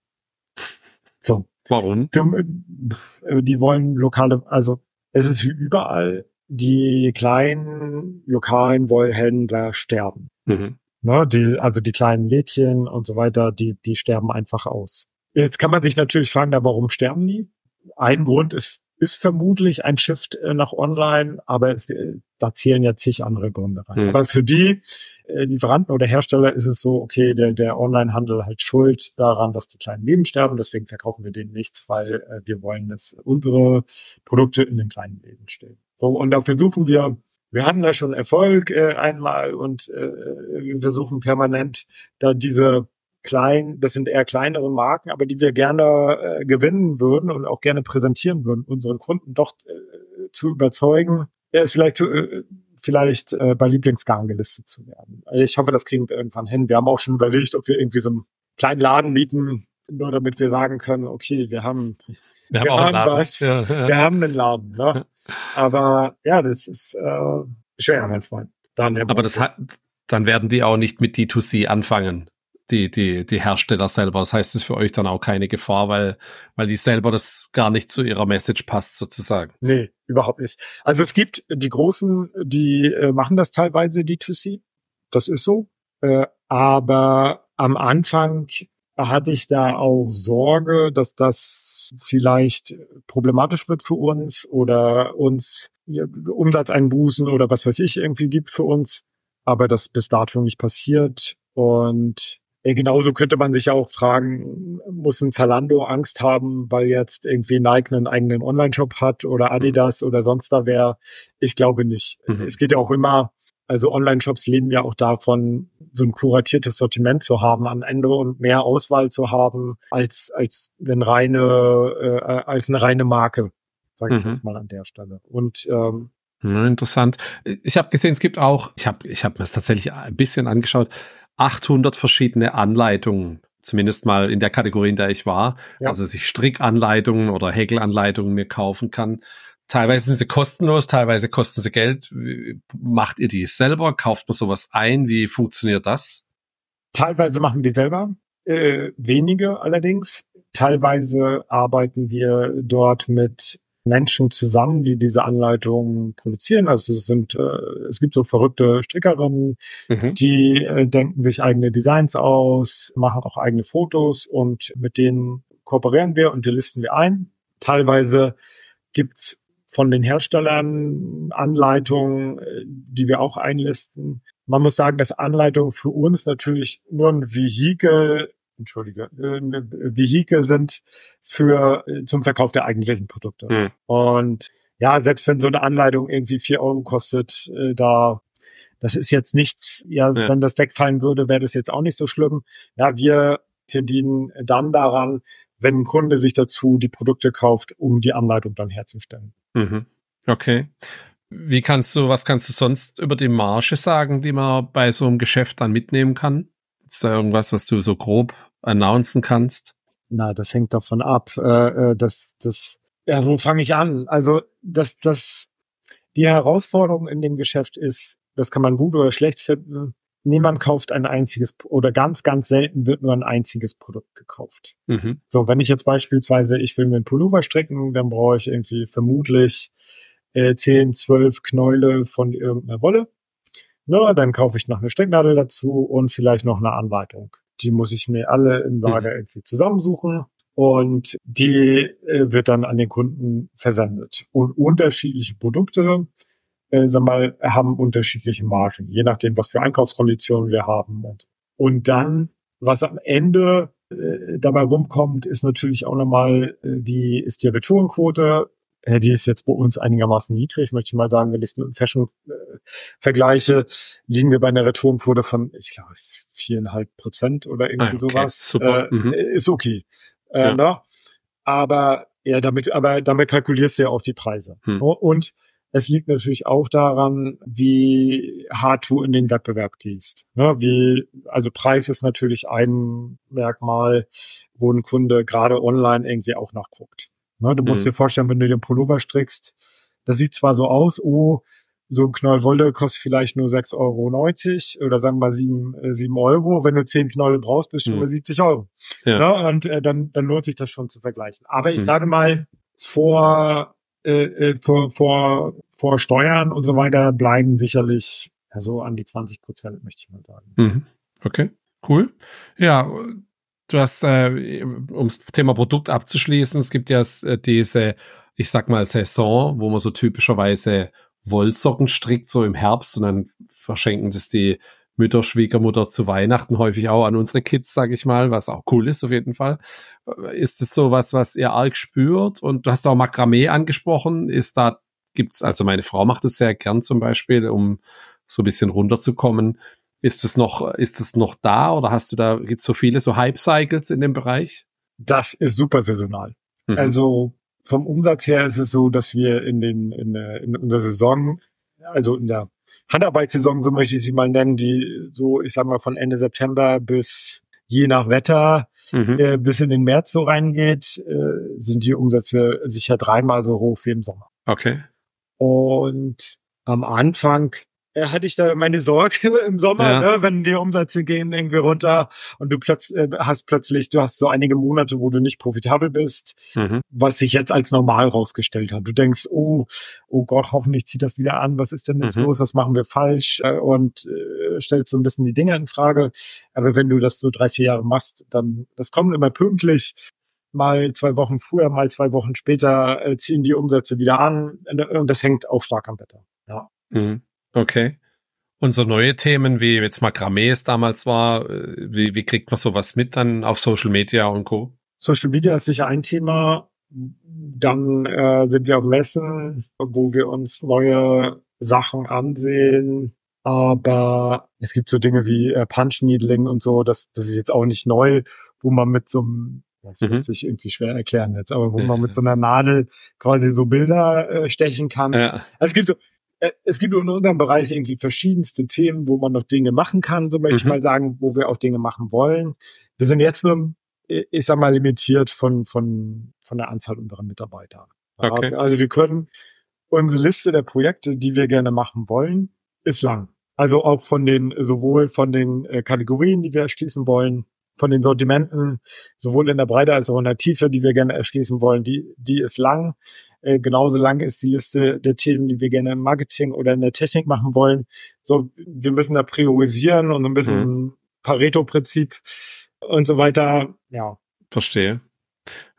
So. Warum? Äh, die wollen lokale, also es ist wie überall, die kleinen lokalen Wollhändler sterben. Mhm. Ne, die, also die kleinen Lädchen und so weiter, die, die sterben einfach aus. Jetzt kann man sich natürlich fragen, da warum sterben die? Ein Grund ist ist vermutlich ein Shift äh, nach online, aber es, äh, da zählen ja zig andere Gründe rein. Mhm. Aber für die äh, Lieferanten oder Hersteller ist es so, okay, der, der Online-Handel halt schuld daran, dass die kleinen Läden sterben, deswegen verkaufen wir denen nichts, weil äh, wir wollen, dass unsere Produkte in den kleinen Läden stehen. So, und dafür suchen wir wir hatten da schon Erfolg äh, einmal und äh, wir versuchen permanent da diese klein, das sind eher kleinere Marken, aber die wir gerne äh, gewinnen würden und auch gerne präsentieren würden, unseren Kunden doch äh, zu überzeugen, er ist vielleicht äh, vielleicht äh, bei Lieblingsgarn gelistet zu werden. Also ich hoffe, das kriegen wir irgendwann hin. Wir haben auch schon überlegt, ob wir irgendwie so einen kleinen Laden mieten, nur damit wir sagen können, okay, wir haben wir, wir haben, haben was, ja, ja. wir haben einen Laden. Ne? Aber ja, das ist äh, schwer, mein Freund. Dann Aber das hat, dann werden die auch nicht mit D2C anfangen die, die, die Hersteller selber. Das heißt, es ist für euch dann auch keine Gefahr, weil, weil die selber das gar nicht zu ihrer Message passt, sozusagen. Nee, überhaupt nicht. Also es gibt die Großen, die äh, machen das teilweise D2C. Das ist so. Äh, aber am Anfang hatte ich da auch Sorge, dass das vielleicht problematisch wird für uns oder uns Umsatz einbußen oder was weiß ich irgendwie gibt für uns. Aber das bis dato nicht passiert. Und äh, genauso könnte man sich auch fragen, muss ein Zalando Angst haben, weil jetzt irgendwie Nike einen eigenen Online-Shop hat oder Adidas oder sonst da wer? Ich glaube nicht. Mhm. Es geht ja auch immer, also Online-Shops leben ja auch davon, so ein kuratiertes Sortiment zu haben am Ende und mehr Auswahl zu haben als als eine reine äh, als eine reine Marke, sage ich mhm. jetzt mal an der Stelle. Und ähm, Interessant. Ich habe gesehen, es gibt auch, ich habe ich hab mir das tatsächlich ein bisschen angeschaut, 800 verschiedene Anleitungen, zumindest mal in der Kategorie, in der ich war. Ja. Also, dass ich Strickanleitungen oder Häkelanleitungen mir kaufen kann. Teilweise sind sie kostenlos, teilweise kosten sie Geld. Macht ihr die selber? Kauft man sowas ein? Wie funktioniert das? Teilweise machen die selber, äh, wenige allerdings. Teilweise arbeiten wir dort mit Menschen zusammen, die diese Anleitungen produzieren. Also es sind, äh, es gibt so verrückte Strickerinnen, mhm. die äh, denken sich eigene Designs aus, machen auch eigene Fotos und mit denen kooperieren wir und die listen wir ein. Teilweise gibt's von den Herstellern Anleitungen, äh, die wir auch einlisten. Man muss sagen, dass Anleitungen für uns natürlich nur ein Vehikel entschuldige, äh, Vehikel sind für äh, zum Verkauf der eigentlichen Produkte. Mhm. Und ja, selbst wenn so eine Anleitung irgendwie vier Euro kostet, da das ist jetzt nichts, ja, ja. wenn das wegfallen würde, wäre das jetzt auch nicht so schlimm. Ja, wir verdienen dann daran, wenn ein Kunde sich dazu die Produkte kauft, um die Anleitung dann herzustellen. Mhm. Okay. Wie kannst du, was kannst du sonst über die Marge sagen, die man bei so einem Geschäft dann mitnehmen kann? Ist da irgendwas, was du so grob announcen kannst? Na, das hängt davon ab. Äh, äh, das, das, ja, wo fange ich an? Also, das, das, die Herausforderung in dem Geschäft ist, das kann man gut oder schlecht finden, niemand kauft ein einziges oder ganz, ganz selten wird nur ein einziges Produkt gekauft. Mhm. So, wenn ich jetzt beispielsweise, ich will mir einen Pullover stricken, dann brauche ich irgendwie vermutlich äh, 10, 12 Knäule von irgendeiner Wolle. Na, dann kaufe ich noch eine Stecknadel dazu und vielleicht noch eine Anleitung. Die muss ich mir alle im Lager mhm. irgendwie zusammensuchen und die äh, wird dann an den Kunden versendet. Und unterschiedliche Produkte äh, sag mal, haben unterschiedliche Margen, je nachdem, was für Einkaufskonditionen wir haben. Und, und dann, was am Ende äh, dabei rumkommt, ist natürlich auch nochmal, äh, die ist die Retourenquote. Äh, die ist jetzt bei uns einigermaßen niedrig, möchte ich mal sagen, wenn ich es mit dem Fashion äh, vergleiche, liegen wir bei einer Retourenquote von, ich glaube, viereinhalb Prozent oder irgendwie ah, okay, sowas. Super. Äh, mhm. Ist okay. Äh, ja. ne? Aber ja, damit, aber damit kalkulierst du ja auch die Preise. Hm. Und es liegt natürlich auch daran, wie hart du in den Wettbewerb gehst. Ne, wie, also Preis ist natürlich ein Merkmal, wo ein Kunde gerade online irgendwie auch nachguckt. Ne, du musst mhm. dir vorstellen, wenn du den Pullover strickst, das sieht zwar so aus, oh, so ein Knoll Wolle kostet vielleicht nur 6,90 Euro oder sagen wir 7, äh, 7 Euro. Wenn du 10 Knolle brauchst, bist du mhm. über 70 Euro. Ja. Ne? Und äh, dann, dann lohnt sich das schon zu vergleichen. Aber ich mhm. sage mal, vor äh, äh, vor, vor, vor Steuern und so weiter bleiben sicherlich ja, so an die 20 Prozent, möchte ich mal sagen. Mhm. Okay, cool. Ja, du hast, äh, um das Thema Produkt abzuschließen, es gibt ja äh, diese, ich sag mal, Saison, wo man so typischerweise Wollsocken strickt, so im Herbst und dann verschenken das die Mütter, Schwiegermutter zu Weihnachten häufig auch an unsere Kids, sage ich mal, was auch cool ist auf jeden Fall. Ist es so was, was ihr arg spürt? Und du hast auch Makramee angesprochen. Ist da, gibt's, also meine Frau macht es sehr gern zum Beispiel, um so ein bisschen runterzukommen. Ist es noch, ist es noch da oder hast du da, gibt's so viele so Hype-Cycles in dem Bereich? Das ist super saisonal. Mhm. Also vom Umsatz her ist es so, dass wir in den, in, in unserer Saison, also in der Handarbeitssaison, so möchte ich sie mal nennen, die so, ich sag mal, von Ende September bis je nach Wetter mhm. äh, bis in den März so reingeht, äh, sind die Umsätze sicher dreimal so hoch wie im Sommer. Okay. Und am Anfang äh, hatte ich da meine Sorge im Sommer, ja. ne, wenn die Umsätze gehen irgendwie runter und du plötz, äh, hast plötzlich, du hast so einige Monate, wo du nicht profitabel bist, mhm. was sich jetzt als normal rausgestellt hat. Du denkst, oh, oh Gott, hoffentlich zieht das wieder an, was ist denn jetzt mhm. los, was machen wir falsch äh, und äh, stellst so ein bisschen die Dinge in Frage. Aber wenn du das so drei, vier Jahre machst, dann, das kommt immer pünktlich mal zwei Wochen früher, mal zwei Wochen später äh, ziehen die Umsätze wieder an. Und das hängt auch stark am Wetter. Ja. Mhm. Okay. Und so neue Themen wie jetzt Makramee es damals war, äh, wie, wie kriegt man sowas mit dann auf Social Media und Co? Social Media ist sicher ein Thema. Dann äh, sind wir auf Messen, wo wir uns neue Sachen ansehen. Aber es gibt so Dinge wie äh, Punch Needling und so, das, das ist jetzt auch nicht neu, wo man mit so einem, das mhm. lässt sich irgendwie schwer erklären jetzt, aber wo man mit so einer Nadel quasi so Bilder äh, stechen kann. Ja. Also es gibt so, es gibt in unserem Bereich irgendwie verschiedenste Themen, wo man noch Dinge machen kann, so möchte mhm. ich mal sagen, wo wir auch Dinge machen wollen. Wir sind jetzt nur, ich sag mal, limitiert von, von, von der Anzahl unserer Mitarbeiter. Okay. Also wir können, unsere Liste der Projekte, die wir gerne machen wollen, ist lang. Also auch von den, sowohl von den äh, Kategorien, die wir erschließen wollen, von den Sortimenten, sowohl in der Breite als auch in der Tiefe, die wir gerne erschließen wollen, die, die ist lang. Äh, genauso lang ist die Liste der Themen, die wir gerne im Marketing oder in der Technik machen wollen. So, wir müssen da priorisieren und ein bisschen mhm. Pareto-Prinzip und so weiter. Ja. Verstehe.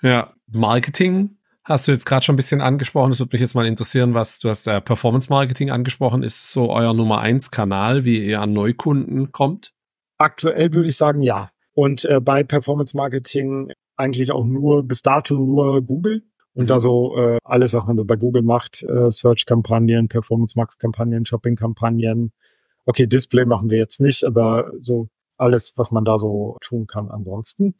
Ja, Marketing hast du jetzt gerade schon ein bisschen angesprochen. Das würde mich jetzt mal interessieren, was du hast äh, Performance Marketing angesprochen. Ist so euer Nummer eins Kanal, wie ihr an Neukunden kommt? Aktuell würde ich sagen, ja. Und äh, bei Performance Marketing eigentlich auch nur bis dato nur Google. Und da so äh, alles, was man so bei Google macht, äh, Search-Kampagnen, Performance-Max-Kampagnen, Shopping-Kampagnen. Okay, Display machen wir jetzt nicht, aber so alles, was man da so tun kann ansonsten.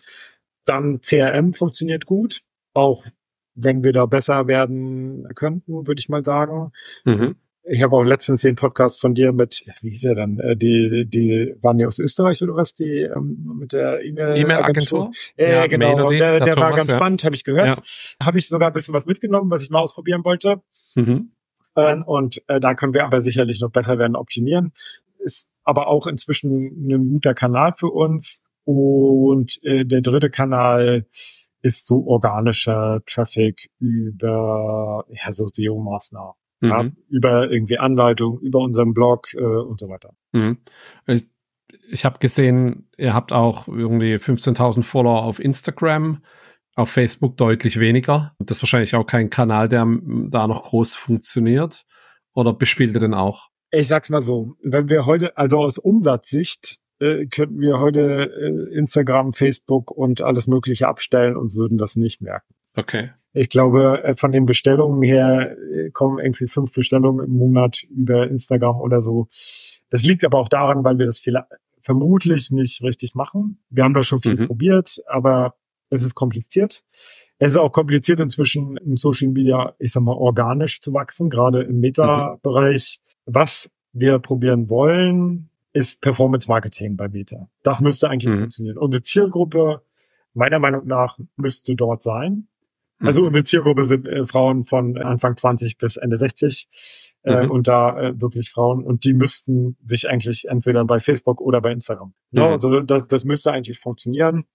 Dann CRM funktioniert gut, auch wenn wir da besser werden könnten, würde ich mal sagen. Mhm. Ich habe auch letztens den Podcast von dir mit, wie hieß er dann, äh, die, die waren die aus Österreich oder was, die ähm, mit der E-Mail-Agentur? E äh, ja, genau, der, der, der war ganz ja. spannend, habe ich gehört. Ja. Habe ich sogar ein bisschen was mitgenommen, was ich mal ausprobieren wollte. Mhm. Ähm, und äh, da können wir aber sicherlich noch besser werden, optimieren. Ist aber auch inzwischen ein guter Kanal für uns. Und äh, der dritte Kanal ist so organischer Traffic über ja, so SEO-Maßnahmen. Mhm. Ja, über irgendwie Anleitung, über unseren Blog äh, und so weiter. Mhm. Ich, ich habe gesehen, ihr habt auch irgendwie 15.000 Follower auf Instagram, auf Facebook deutlich weniger. Das ist wahrscheinlich auch kein Kanal, der da noch groß funktioniert. Oder bespielt ihr denn auch? Ich sag's mal so, wenn wir heute, also aus Umsatzsicht, äh, könnten wir heute äh, Instagram, Facebook und alles Mögliche abstellen und würden das nicht merken. Okay. Ich glaube, äh, von den Bestellungen her äh, kommen irgendwie fünf Bestellungen im Monat über Instagram oder so. Das liegt aber auch daran, weil wir das vermutlich nicht richtig machen. Wir haben da schon viel mhm. probiert, aber es ist kompliziert. Es ist auch kompliziert inzwischen im Social Media, ich sag mal, organisch zu wachsen, gerade im Meta-Bereich. Was wir probieren wollen, ist Performance Marketing bei Meta. Das müsste eigentlich mhm. funktionieren. Unsere Zielgruppe, meiner Meinung nach, müsste dort sein. Also mhm. unsere Zielgruppe sind äh, Frauen von Anfang 20 bis Ende 60 äh, mhm. und da äh, wirklich Frauen und die müssten sich eigentlich entweder bei Facebook oder bei Instagram. Mhm. Ja, also das, das müsste eigentlich funktionieren.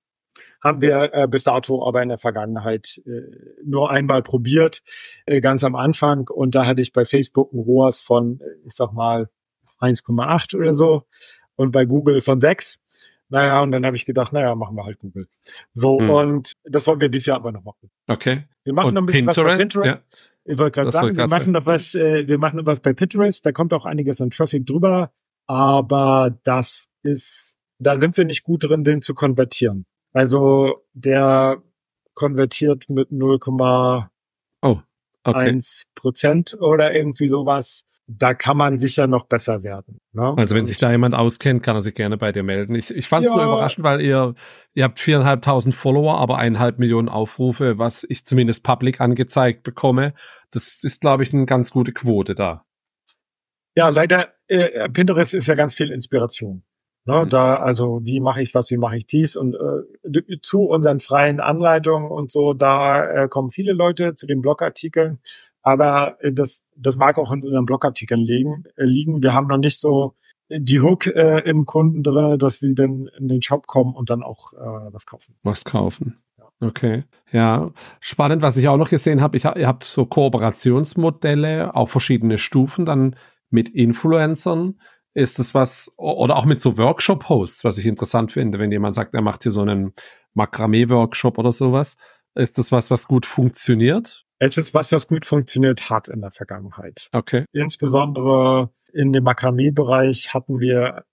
Haben wir äh, bis dato aber in der Vergangenheit äh, nur einmal probiert, äh, ganz am Anfang. Und da hatte ich bei Facebook ein ROAS von, äh, ich sag mal, 1,8 oder so und bei Google von 6. Naja, und dann habe ich gedacht, naja, machen wir halt Google. So, hm. und das wollen wir dieses Jahr aber noch machen. Okay. Wir machen und noch ein bisschen Pinterest? was bei Pinterest. Ja. Ich wollte gerade sagen, wir machen noch was, äh, wir machen noch was bei Pinterest, da kommt auch einiges an Traffic drüber, aber das ist, da sind wir nicht gut drin, den zu konvertieren. Also der konvertiert mit 0,1 oh, okay. Prozent oder irgendwie sowas da kann man sicher noch besser werden. Ne? Also wenn sich da jemand auskennt, kann er sich gerne bei dir melden. Ich, ich fand es ja. nur überraschend, weil ihr, ihr habt viereinhalbtausend Follower, aber eineinhalb Millionen Aufrufe, was ich zumindest public angezeigt bekomme. Das ist, glaube ich, eine ganz gute Quote da. Ja, leider, äh, Pinterest ist ja ganz viel Inspiration. Ne, mhm. Da, also, wie mache ich was, wie mache ich dies? Und äh, zu unseren freien Anleitungen und so, da äh, kommen viele Leute zu den Blogartikeln aber äh, das, das mag auch in unseren Blogartikeln liegen. Äh, liegen. Wir haben noch nicht so die Hook äh, im Kunden drin, dass sie dann in den Shop kommen und dann auch äh, was kaufen. Was kaufen. Okay, ja, spannend. Was ich auch noch gesehen habe, ich, ihr habt so Kooperationsmodelle auf verschiedene Stufen dann mit Influencern. Ist das was, oder auch mit so Workshop-Hosts, was ich interessant finde, wenn jemand sagt, er macht hier so einen Makramee-Workshop oder sowas. Ist das was, was gut funktioniert? Es ist was, was gut funktioniert hat in der Vergangenheit. Okay. Insbesondere in dem Makramee-Bereich hatten wir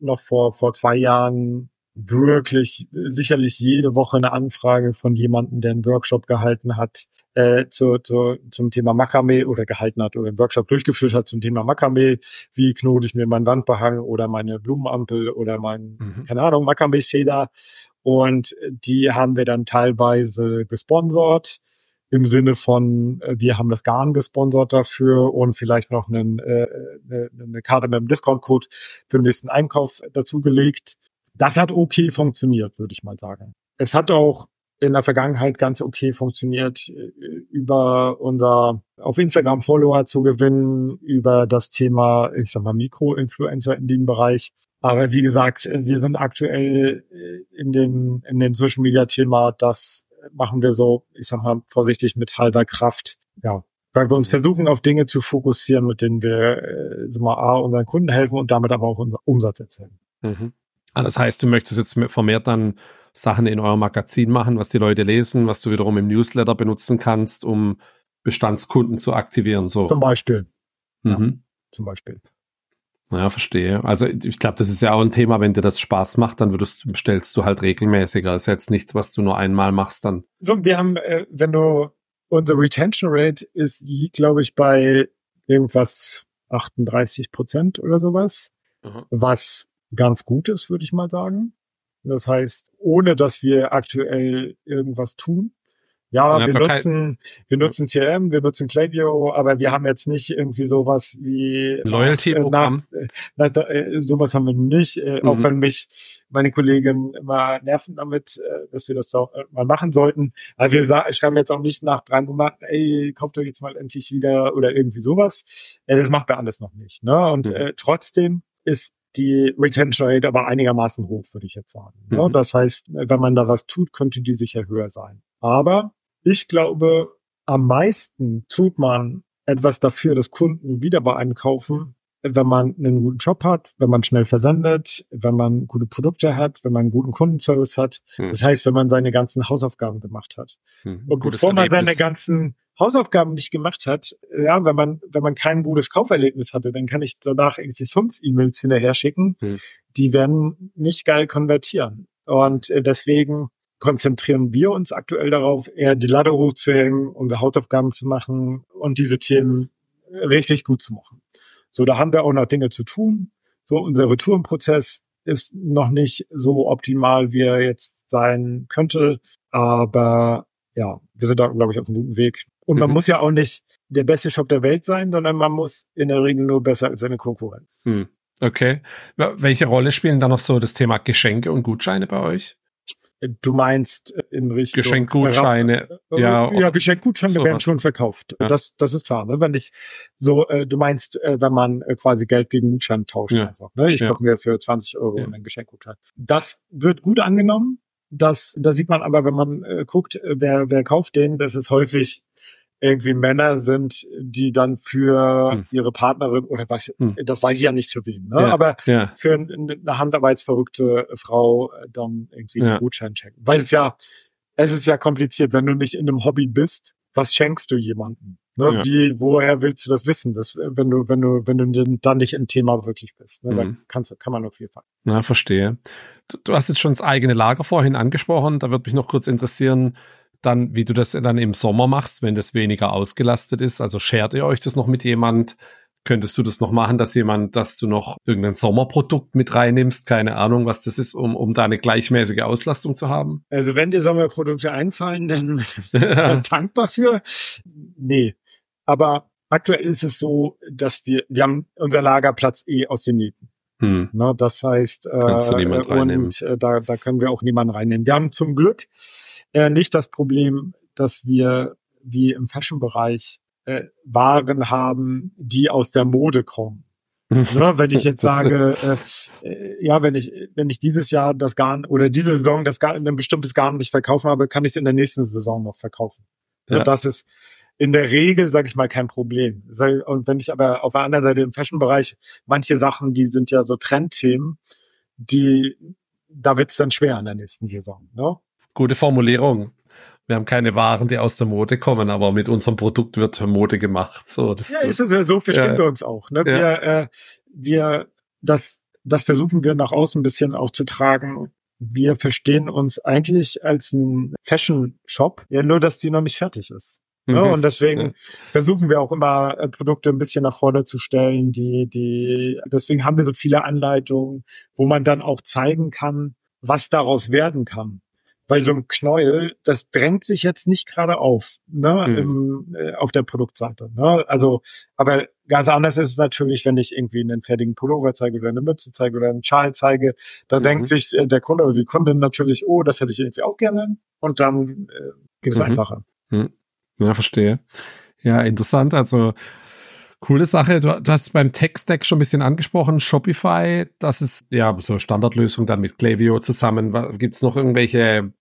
noch vor, vor zwei Jahren wirklich sicherlich jede Woche eine Anfrage von jemandem, der einen Workshop gehalten hat äh, zu, zu, zum Thema Makramee oder gehalten hat oder einen Workshop durchgeführt hat zum Thema Makramee. Wie knote ich mir meinen Wandbehang oder meine Blumenampel oder mein, mhm. keine Ahnung, Makramee-Feder. Und die haben wir dann teilweise gesponsert im Sinne von, äh, wir haben das Garn gesponsert dafür und vielleicht noch einen, äh, eine, eine Karte mit einem Discount-Code für den nächsten Einkauf dazugelegt. Das hat okay funktioniert, würde ich mal sagen. Es hat auch in der Vergangenheit ganz okay funktioniert, äh, über unser auf Instagram Follower zu gewinnen, über das Thema, ich sag mal, Mikro-Influencer in dem Bereich. Aber wie gesagt, wir sind aktuell äh, in dem, in dem Social Media Thema, das machen wir so, ich sag mal, vorsichtig mit halber Kraft. Ja, weil wir uns mhm. versuchen, auf Dinge zu fokussieren, mit denen wir äh, so mal A, unseren Kunden helfen und damit aber auch unseren Umsatz erzeugen. Mhm. Ah, das heißt, du möchtest jetzt vermehrt dann Sachen in eurem Magazin machen, was die Leute lesen, was du wiederum im Newsletter benutzen kannst, um Bestandskunden zu aktivieren. So. Zum Beispiel. Mhm. Ja, zum Beispiel. Ja, verstehe. Also ich glaube, das ist ja auch ein Thema, wenn dir das Spaß macht, dann würdest, bestellst du halt regelmäßiger. Das ist jetzt nichts, was du nur einmal machst dann. So, wir haben, äh, wenn du, unsere Retention Rate ist, liegt, glaube ich, bei irgendwas 38 Prozent oder sowas, mhm. was ganz gut ist, würde ich mal sagen. Das heißt, ohne dass wir aktuell irgendwas tun, ja, wir nutzen, wir nutzen CRM, wir nutzen Klaviyo, aber wir haben jetzt nicht irgendwie sowas wie Loyalty-Programm. Äh, äh, sowas haben wir nicht, äh, mhm. auch wenn mich meine Kollegin immer nerven damit, äh, dass wir das doch äh, mal machen sollten. Aber wir schreiben jetzt auch nicht nach drei Monaten, ey, kauft euch jetzt mal endlich wieder oder irgendwie sowas. Äh, das macht wir alles noch nicht. Ne? Und mhm. äh, trotzdem ist die Retention Rate aber einigermaßen hoch, würde ich jetzt sagen. Mhm. Ja, das heißt, wenn man da was tut, könnte die sicher höher sein. Aber ich glaube, am meisten tut man etwas dafür, dass Kunden wieder bei einem kaufen, wenn man einen guten Job hat, wenn man schnell versendet, wenn man gute Produkte hat, wenn man einen guten Kundenservice hat. Hm. Das heißt, wenn man seine ganzen Hausaufgaben gemacht hat. Hm. Und Gutes bevor man Erlebnis. seine ganzen Hausaufgaben nicht gemacht hat, ja, wenn man, wenn man kein gutes Kauferlebnis hatte, dann kann ich danach irgendwie fünf E-Mails hinterher schicken. Hm. Die werden nicht geil konvertieren. Und äh, deswegen konzentrieren wir uns aktuell darauf, eher die Lade hochzuhängen, unsere Hausaufgaben zu machen und diese Themen richtig gut zu machen. So, da haben wir auch noch Dinge zu tun. So, unser Retourenprozess ist noch nicht so optimal, wie er jetzt sein könnte. Aber ja, wir sind da, glaube ich, auf einem guten Weg. Und man mhm. muss ja auch nicht der beste Shop der Welt sein, sondern man muss in der Regel nur besser als seine Konkurrenz. Hm. Okay. Welche Rolle spielen da noch so das Thema Geschenke und Gutscheine bei euch? Du meinst äh, in Richtung Geschenkgutscheine, äh, ja, ja, Geschenkgutscheine so werden schon verkauft. Ja. Das, das ist klar. Ne? Wenn ich so, äh, du meinst, äh, wenn man äh, quasi Geld gegen Gutschein tauscht ja. einfach. Ne? Ich ja. kaufe mir für 20 Euro ja. einen Geschenkgutschein. Das wird gut angenommen. Das, da sieht man aber, wenn man äh, guckt, äh, wer, wer kauft den, das ist häufig irgendwie Männer sind, die dann für hm. ihre Partnerin oder was, hm. das weiß ich ja nicht für wen, ne? Ja, aber ja. für eine handarbeitsverrückte Frau äh, dann irgendwie ja. einen Gutschein schenken. Weil es ja, es ist ja kompliziert, wenn du nicht in einem Hobby bist, was schenkst du jemandem? Ne? Ja. Wie, woher willst du das wissen? Das, wenn du, wenn du, wenn du dann nicht im Thema wirklich bist, ne? Mhm. dann kannst, kann man auf jeden Fall. Na, verstehe. Du, du hast jetzt schon das eigene Lager vorhin angesprochen. Da würde mich noch kurz interessieren, dann, wie du das dann im Sommer machst, wenn das weniger ausgelastet ist. Also schert ihr euch das noch mit jemand? Könntest du das noch machen, dass jemand, dass du noch irgendein Sommerprodukt mit reinnimmst? Keine Ahnung, was das ist, um, um da eine gleichmäßige Auslastung zu haben? Also wenn dir Sommerprodukte einfallen, dann bin dankbar für. Nee. Aber aktuell ist es so, dass wir, wir haben unser Lagerplatz eh aus den Nähten. Hm. Ne, das heißt, äh, und äh, da, da können wir auch niemanden reinnehmen. Wir haben zum Glück äh, nicht das Problem, dass wir wie im Fashion-Bereich äh, Waren haben, die aus der Mode kommen. ne, wenn ich jetzt sage, äh, äh, ja, wenn ich, wenn ich dieses Jahr das Garn oder diese Saison das Garn, ein bestimmtes Garn nicht verkaufen habe, kann ich es in der nächsten Saison noch verkaufen. Ja. Ne, das ist in der Regel, sage ich mal, kein Problem. Und wenn ich aber auf der anderen Seite im Fashion-Bereich manche Sachen, die sind ja so Trendthemen, die da wird's dann schwer in der nächsten Saison. Ne? Gute Formulierung. Wir haben keine Waren, die aus der Mode kommen, aber mit unserem Produkt wird Mode gemacht. So, das ja, ist es ja so, verstehen ja. wir uns auch. Ne? Ja. Wir, äh, wir, das, das versuchen wir nach außen ein bisschen auch zu tragen. Wir verstehen uns eigentlich als ein Fashion-Shop, ja, nur dass die noch nicht fertig ist. Ne? Mhm. Und deswegen ja. versuchen wir auch immer äh, Produkte ein bisschen nach vorne zu stellen, die, die, deswegen haben wir so viele Anleitungen, wo man dann auch zeigen kann, was daraus werden kann weil so ein Knäuel, das drängt sich jetzt nicht gerade auf, ne, mhm. im, äh, auf der Produktseite. Ne? Also, aber ganz anders ist es natürlich, wenn ich irgendwie einen fertigen Pullover zeige oder eine Mütze zeige oder einen Schal zeige, da mhm. denkt sich äh, der Kunde oder die Kundin natürlich, oh, das hätte ich irgendwie auch gerne und dann äh, geht es mhm. einfacher. Mhm. Ja, verstehe. Ja, interessant. Also Coole Sache. Du, du hast beim Tech-Stack schon ein bisschen angesprochen. Shopify, das ist ja so Standardlösung dann mit Klaviyo zusammen. Gibt es noch irgendwelche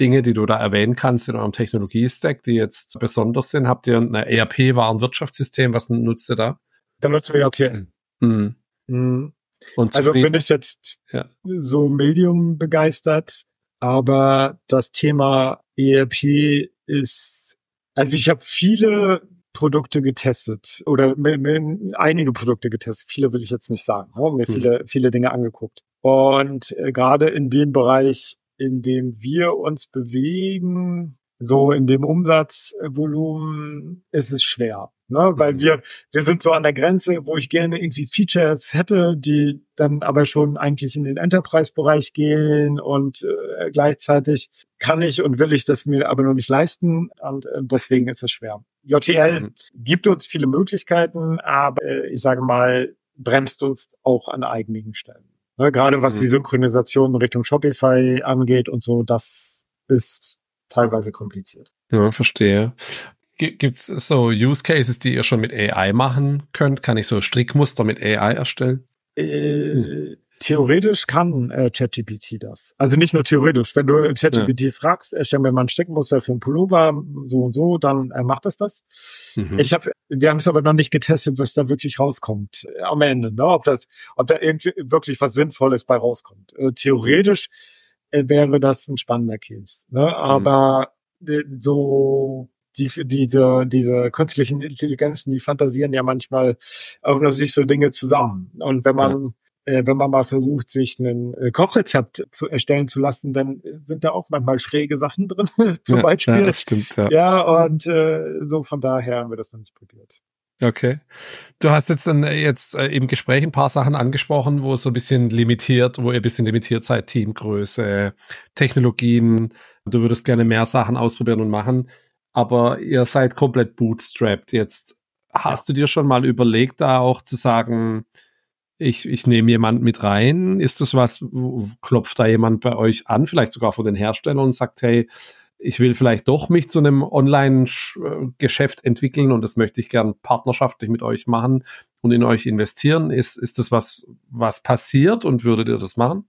Dinge, die du da erwähnen kannst in eurem Technologie-Stack, die jetzt besonders sind? Habt ihr ein ERP-Warenwirtschaftssystem? Was nutzt ihr da? Da nutzen wir RTL. Mhm. Mhm. Und also bin ich jetzt ja. so Medium begeistert, aber das Thema ERP ist, also ich habe viele Produkte getestet oder einige Produkte getestet. Viele will ich jetzt nicht sagen. Ne? Mir mhm. viele, viele Dinge angeguckt. Und äh, gerade in dem Bereich in dem wir uns bewegen, so in dem Umsatzvolumen ist es schwer. Ne? Weil mhm. wir, wir sind so an der Grenze, wo ich gerne irgendwie Features hätte, die dann aber schon eigentlich in den Enterprise-Bereich gehen und äh, gleichzeitig kann ich und will ich das mir aber noch nicht leisten und äh, deswegen ist es schwer. JTL mhm. gibt uns viele Möglichkeiten, aber äh, ich sage mal, bremst uns auch an einigen Stellen. Ne, gerade was mhm. die Synchronisation Richtung Shopify angeht und so, das ist teilweise kompliziert. Ja, verstehe. Gibt's so Use Cases, die ihr schon mit AI machen könnt? Kann ich so Strickmuster mit AI erstellen? Äh, hm. Theoretisch kann äh, ChatGPT das. Also nicht nur theoretisch. Wenn du ChatGPT ja. fragst, erstell mir mal ein Steckmuster für ein Pullover, so und so, dann äh, macht es das. Mhm. Ich habe, wir haben es aber noch nicht getestet, was da wirklich rauskommt äh, am Ende. Ne? Ob das, ob da irgendwie wirklich was Sinnvolles bei rauskommt. Äh, theoretisch äh, wäre das ein spannender Case. Ne? Aber mhm. so die, diese, diese künstlichen Intelligenzen, die fantasieren ja manchmal auch noch sich so Dinge zusammen. Und wenn man ja äh, wenn man mal versucht, sich ein äh, Kochrezept zu erstellen zu lassen, dann sind da auch manchmal schräge Sachen drin, zum ja, Beispiel. Ja, das stimmt, ja. Ja, und äh, so von daher haben wir das noch nicht probiert. Okay. Du hast jetzt dann äh, jetzt äh, im Gespräch ein paar Sachen angesprochen, wo es so ein bisschen limitiert, wo ihr ein bisschen limitiert seid, Teamgröße, Technologien. Du würdest gerne mehr Sachen ausprobieren und machen, aber ihr seid komplett bootstrapped. Jetzt hast du dir schon mal überlegt, da auch zu sagen, ich, ich nehme jemand mit rein. Ist das was, klopft da jemand bei euch an, vielleicht sogar von den Herstellern und sagt, hey, ich will vielleicht doch mich zu einem Online-Geschäft entwickeln und das möchte ich gern partnerschaftlich mit euch machen und in euch investieren. Ist, ist das was, was passiert und würdet ihr das machen?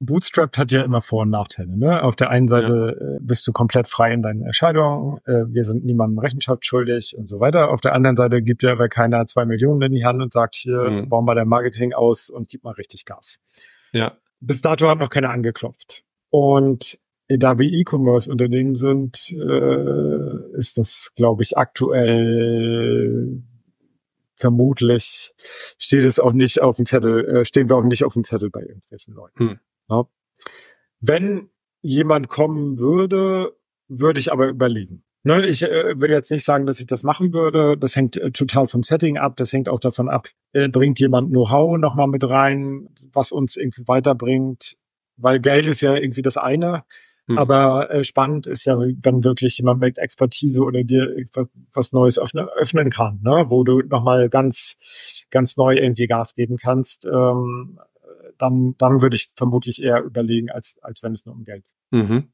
Bootstrapped hat ja immer Vor- und Nachteile. Ne? Auf der einen Seite ja. Äh, bist du komplett frei in deinen Entscheidungen, äh, wir sind niemandem Rechenschaft schuldig und so weiter. Auf der anderen Seite gibt ja aber keiner zwei Millionen in die Hand und sagt, hier, mhm. bauen wir dein Marketing aus und gib mal richtig Gas. Ja. Bis dato hat noch keiner angeklopft. Und da wir E-Commerce-Unternehmen sind, äh, ist das, glaube ich, aktuell vermutlich steht es auch nicht auf dem Zettel, äh, stehen wir auch nicht auf dem Zettel bei irgendwelchen Leuten. Hm. Ja. Wenn jemand kommen würde, würde ich aber überlegen. Ne, ich äh, will jetzt nicht sagen, dass ich das machen würde. Das hängt äh, total vom Setting ab. Das hängt auch davon ab, äh, bringt jemand Know-how nochmal mit rein, was uns irgendwie weiterbringt. Weil Geld ist ja irgendwie das eine. Hm. Aber äh, spannend ist ja, wenn wirklich jemand mit Expertise oder dir was Neues öffnen, öffnen kann, ne? wo du nochmal ganz, ganz neu irgendwie Gas geben kannst. Ähm, dann, dann würde ich vermutlich eher überlegen, als, als wenn es nur um Geld geht. Mhm.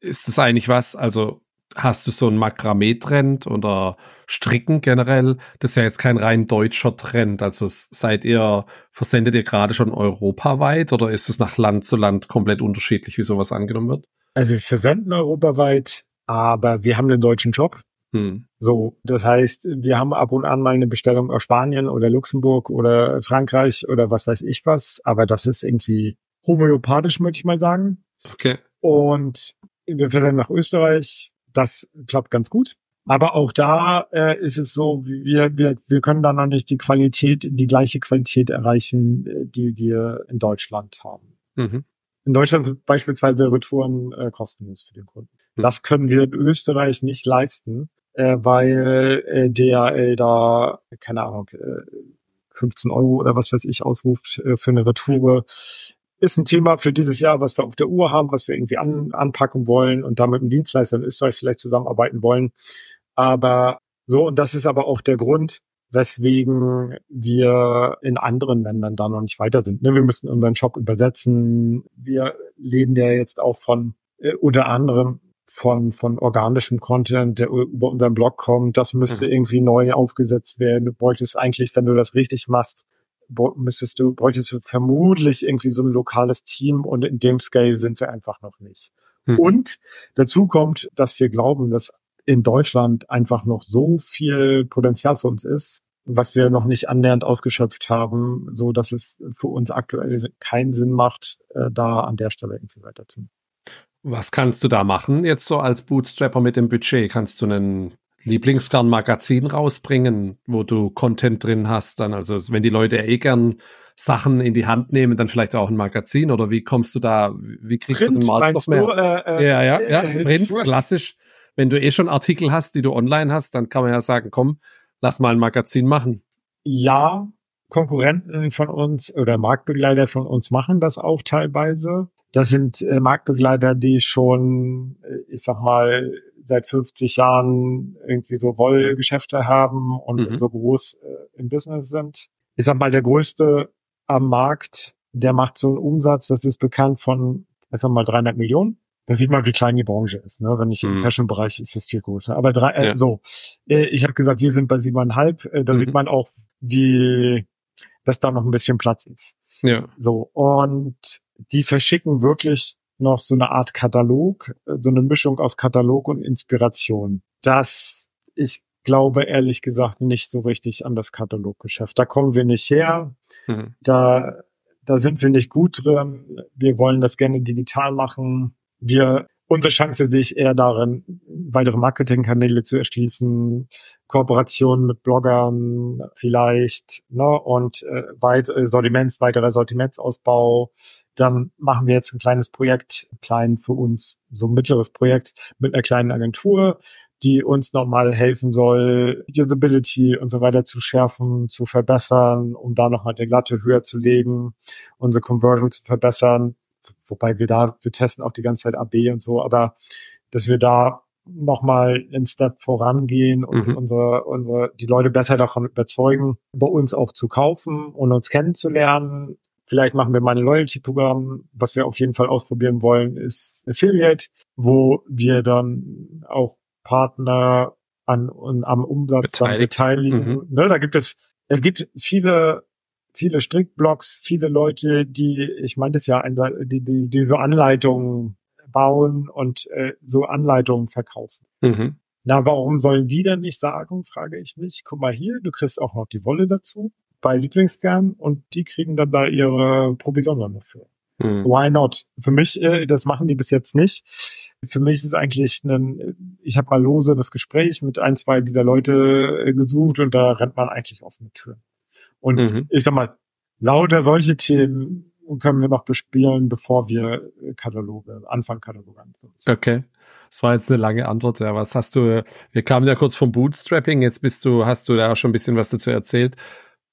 Ist das eigentlich was, also hast du so einen Makramee-Trend oder Stricken generell? Das ist ja jetzt kein rein deutscher Trend. Also seid ihr, versendet ihr gerade schon europaweit oder ist es nach Land zu Land komplett unterschiedlich, wie sowas angenommen wird? Also wir versenden europaweit, aber wir haben einen deutschen Job. Hm. So, das heißt, wir haben ab und an mal eine Bestellung aus Spanien oder Luxemburg oder Frankreich oder was weiß ich was, aber das ist irgendwie homöopathisch, möchte ich mal sagen. Okay. Und wir versenden nach Österreich. Das klappt ganz gut. Aber auch da äh, ist es so, wir, wir, wir können da noch nicht die Qualität, die gleiche Qualität erreichen, äh, die wir in Deutschland haben. Mhm. In Deutschland sind beispielsweise Retouren äh, kostenlos für den Kunden. Das können wir in Österreich nicht leisten äh, weil äh, DHL da, keine Ahnung, äh, 15 Euro oder was weiß ich ausruft äh, für eine Retour. Ist ein Thema für dieses Jahr, was wir auf der Uhr haben, was wir irgendwie an, anpacken wollen und damit mit einem Dienstleister in Österreich vielleicht zusammenarbeiten wollen. Aber so, und das ist aber auch der Grund, weswegen wir in anderen Ländern da noch nicht weiter sind. Ne, wir müssen unseren Shop übersetzen. Wir leben ja jetzt auch von äh, unter anderem von, von organischem Content, der über unseren Blog kommt, das müsste mhm. irgendwie neu aufgesetzt werden. Du bräuchtest eigentlich, wenn du das richtig machst, müsstest du, bräuchtest du vermutlich irgendwie so ein lokales Team und in dem Scale sind wir einfach noch nicht. Mhm. Und dazu kommt, dass wir glauben, dass in Deutschland einfach noch so viel Potenzial für uns ist, was wir noch nicht annähernd ausgeschöpft haben, so dass es für uns aktuell keinen Sinn macht, äh, da an der Stelle irgendwie weiterzumachen. Was kannst du da machen jetzt so als Bootstrapper mit dem Budget? Kannst du einen Lieblingsgarn-Magazin rausbringen, wo du Content drin hast? Dann also wenn die Leute eh gern Sachen in die Hand nehmen, dann vielleicht auch ein Magazin oder wie kommst du da? Wie kriegst Print, du den Markt noch mehr? Du, äh, äh, ja, ja, ja. Äh, Print, klassisch. Wenn du eh schon Artikel hast, die du online hast, dann kann man ja sagen, komm, lass mal ein Magazin machen. Ja, Konkurrenten von uns oder Marktbegleiter von uns machen das auch teilweise. Das sind äh, Marktbegleiter, die schon, äh, ich sag mal, seit 50 Jahren irgendwie so Wollgeschäfte haben und mhm. so groß äh, im Business sind. Ich sag mal, der größte am Markt, der macht so einen Umsatz, das ist bekannt von, ich sag mal, 300 Millionen. Da sieht man, wie klein die Branche ist. Ne? Wenn ich mhm. im Fashion-Bereich ist es viel größer. Aber drei, äh, ja. so, äh, ich habe gesagt, wir sind bei siebeneinhalb. Äh, da mhm. sieht man auch, wie dass da noch ein bisschen Platz ist. Ja. So, und die verschicken wirklich noch so eine Art Katalog, so eine Mischung aus Katalog und Inspiration. Das, ich glaube ehrlich gesagt nicht so richtig an das Kataloggeschäft. Da kommen wir nicht her. Mhm. Da, da sind wir nicht gut drin. Wir wollen das gerne digital machen. Wir, unsere Chance sehe ich eher darin, weitere Marketingkanäle zu erschließen, Kooperationen mit Bloggern vielleicht, ne, und äh, weit, Sortiments, weiterer Sortimentsausbau. Dann machen wir jetzt ein kleines Projekt, klein für uns, so ein mittleres Projekt mit einer kleinen Agentur, die uns nochmal helfen soll, Usability und so weiter zu schärfen, zu verbessern, um da nochmal die Latte höher zu legen, unsere Conversion zu verbessern. Wobei wir da, wir testen auch die ganze Zeit AB und so, aber dass wir da nochmal einen Step vorangehen und mhm. unsere, unsere, die Leute besser davon überzeugen, bei uns auch zu kaufen und uns kennenzulernen. Vielleicht machen wir mal ein Loyalty-Programm. Was wir auf jeden Fall ausprobieren wollen, ist Affiliate, wo wir dann auch Partner an, und am Umsatz dann beteiligen. Mhm. Ne, da gibt es, es gibt viele, viele Strickblocks, viele Leute, die, ich meine das ja, die, die, die so Anleitungen bauen und äh, so Anleitungen verkaufen. Mhm. Na, warum sollen die denn nicht sagen, frage ich mich. Guck mal hier, du kriegst auch noch die Wolle dazu bei Lieblingsgern und die kriegen dann da ihre Provision dafür. Mhm. Why not? Für mich, äh, das machen die bis jetzt nicht. Für mich ist es eigentlich ein, ich habe mal lose das Gespräch mit ein, zwei dieser Leute äh, gesucht und da rennt man eigentlich offene Türen. Und mhm. ich sag mal, lauter solche Themen können wir noch bespielen, bevor wir Kataloge, anfangen Kataloge anfangen. Okay. Das war jetzt eine lange Antwort. Ja, was hast du, wir kamen ja kurz vom Bootstrapping, jetzt bist du, hast du da schon ein bisschen was dazu erzählt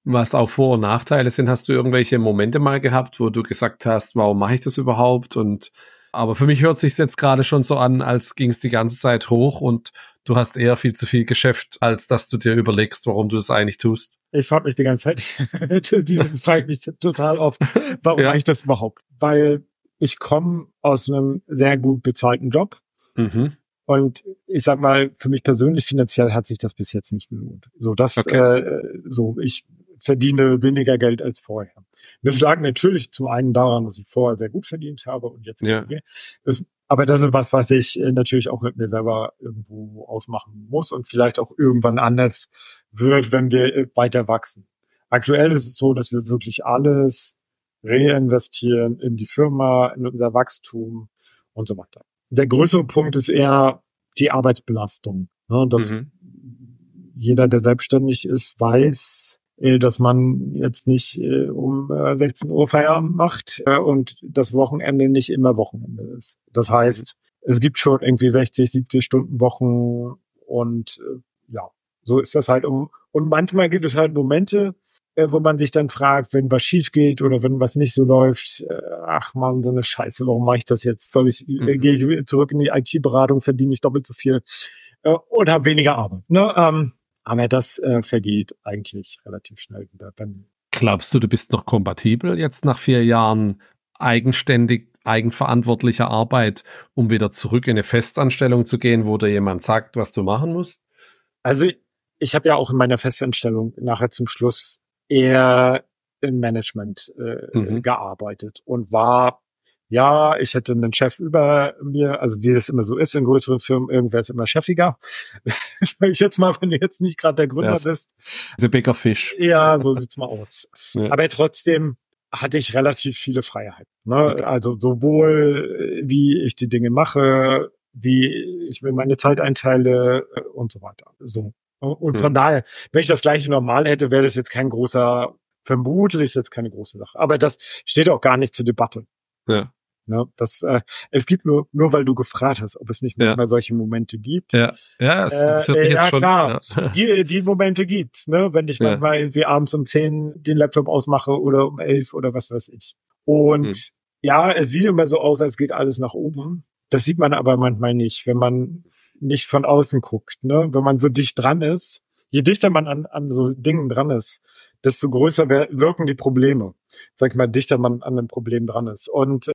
was auch Vor- und Nachteile sind. Hast du irgendwelche Momente mal gehabt, wo du gesagt hast, warum mache ich das überhaupt? Und aber für mich hört sich jetzt gerade schon so an, als ging es die ganze Zeit hoch und du hast eher viel zu viel Geschäft, als dass du dir überlegst, warum du das eigentlich tust. Ich frage mich die ganze Zeit, das frage ich mich total oft, warum ja. mache ich das überhaupt? Weil ich komme aus einem sehr gut bezahlten Job. Mhm. Und ich sag mal, für mich persönlich finanziell hat sich das bis jetzt nicht gelohnt. So, das, okay. äh, so, ich verdiene weniger Geld als vorher. Das lag natürlich zum einen daran, dass ich vorher sehr gut verdient habe und jetzt ja. das, aber das ist was, was ich äh, natürlich auch mit mir selber irgendwo ausmachen muss und vielleicht auch irgendwann anders wird, wenn wir äh, weiter wachsen. Aktuell ist es so, dass wir wirklich alles reinvestieren in die Firma, in unser Wachstum und so weiter. Der größere Punkt ist eher die Arbeitsbelastung. Ne? Dass mhm. jeder, der selbstständig ist, weiß, dass man jetzt nicht äh, um äh, 16 Uhr Feierabend macht äh, und das Wochenende nicht immer Wochenende ist. Das heißt, es gibt schon irgendwie 60, 70 Stunden Wochen und äh, ja, so ist das halt. Um, und manchmal gibt es halt Momente, äh, wo man sich dann fragt, wenn was schief geht oder wenn was nicht so läuft, äh, ach man, so eine Scheiße, warum mache ich das jetzt? Soll ich, äh, mhm. gehe ich zurück in die IT-Beratung, verdiene ich doppelt so viel äh, und habe weniger Arbeit. Ne? Ähm, aber das äh, vergeht eigentlich relativ schnell wieder. Dann Glaubst du, du bist noch kompatibel jetzt nach vier Jahren eigenständig, eigenverantwortlicher Arbeit, um wieder zurück in eine Festanstellung zu gehen, wo dir jemand sagt, was du machen musst? Also ich habe ja auch in meiner Festanstellung nachher zum Schluss eher im Management äh, mhm. gearbeitet und war ja, ich hätte einen Chef über mir, also wie es immer so ist in größeren Firmen, irgendwer ist immer chefiger. Sag ich jetzt mal, wenn du jetzt nicht gerade der Gründer ja, bist. The bigger fish. Ja, so sieht's mal aus. Ja. Aber trotzdem hatte ich relativ viele Freiheiten. Ne? Okay. Also sowohl wie ich die Dinge mache, wie ich mir meine Zeit einteile äh, und so weiter. So. Und von hm. daher, wenn ich das gleiche normal hätte, wäre das jetzt kein großer, vermutlich jetzt keine große Sache. Aber das steht auch gar nicht zur Debatte. Ja. Ne, das, äh, es gibt nur, nur weil du gefragt hast, ob es nicht ja. manchmal solche Momente gibt. Ja, ja, es, es äh, ja schon, klar. Ja. Die, die Momente gibt's, ne, wenn ich ja. manchmal irgendwie abends um zehn den Laptop ausmache oder um elf oder was weiß ich. Und hm. ja, es sieht immer so aus, als geht alles nach oben. Das sieht man aber manchmal nicht, wenn man nicht von außen guckt, ne, wenn man so dicht dran ist. Je dichter man an, an so Dingen dran ist, desto größer wirken die Probleme. Sag ich mal, dichter man an einem Problem dran ist. Und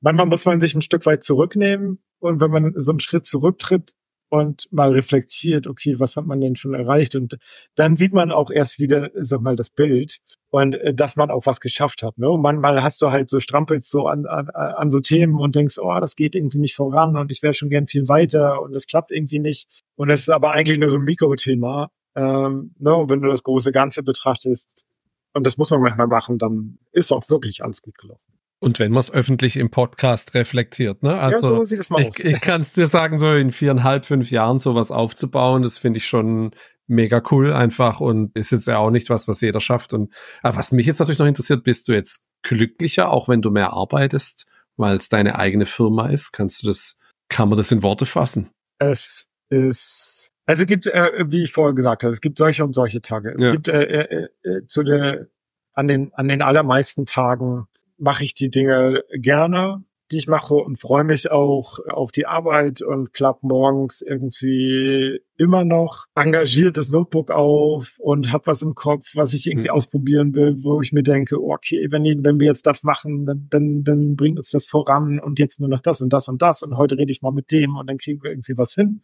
manchmal muss man sich ein Stück weit zurücknehmen und wenn man so einen Schritt zurücktritt und mal reflektiert, okay, was hat man denn schon erreicht? Und dann sieht man auch erst wieder, sag mal, das Bild. und äh, dass man auch was geschafft hat. Ne? Und manchmal hast du halt so strampelst so an, an, an so Themen und denkst, oh, das geht irgendwie nicht voran und ich wäre schon gern viel weiter und das klappt irgendwie nicht. Und das ist aber eigentlich nur so ein Mikrothema. Ähm, ne? Und wenn du das große Ganze betrachtest, und das muss man manchmal machen, dann ist auch wirklich alles gut gelaufen. Und wenn man es öffentlich im Podcast reflektiert, ne? Also ja, so ich, ich kann es dir sagen, so in viereinhalb, fünf Jahren sowas aufzubauen, das finde ich schon mega cool einfach und ist jetzt ja auch nicht was, was jeder schafft. Und äh, was mich jetzt natürlich noch interessiert, bist du jetzt glücklicher, auch wenn du mehr arbeitest, weil es deine eigene Firma ist? Kannst du das, kann man das in Worte fassen? Es ist, also es gibt, äh, wie ich vorher gesagt habe, es gibt solche und solche Tage. Es ja. gibt äh, äh, äh, zu der, an den, an den allermeisten Tagen mache ich die Dinge gerne die ich mache und freue mich auch auf die Arbeit und klapp morgens irgendwie immer noch engagiert das Notebook auf und habe was im Kopf, was ich irgendwie mhm. ausprobieren will, wo ich mir denke, okay, wenn, wenn wir jetzt das machen, dann, dann, dann bringt uns das voran und jetzt nur noch das und das und das und heute rede ich mal mit dem und dann kriegen wir irgendwie was hin.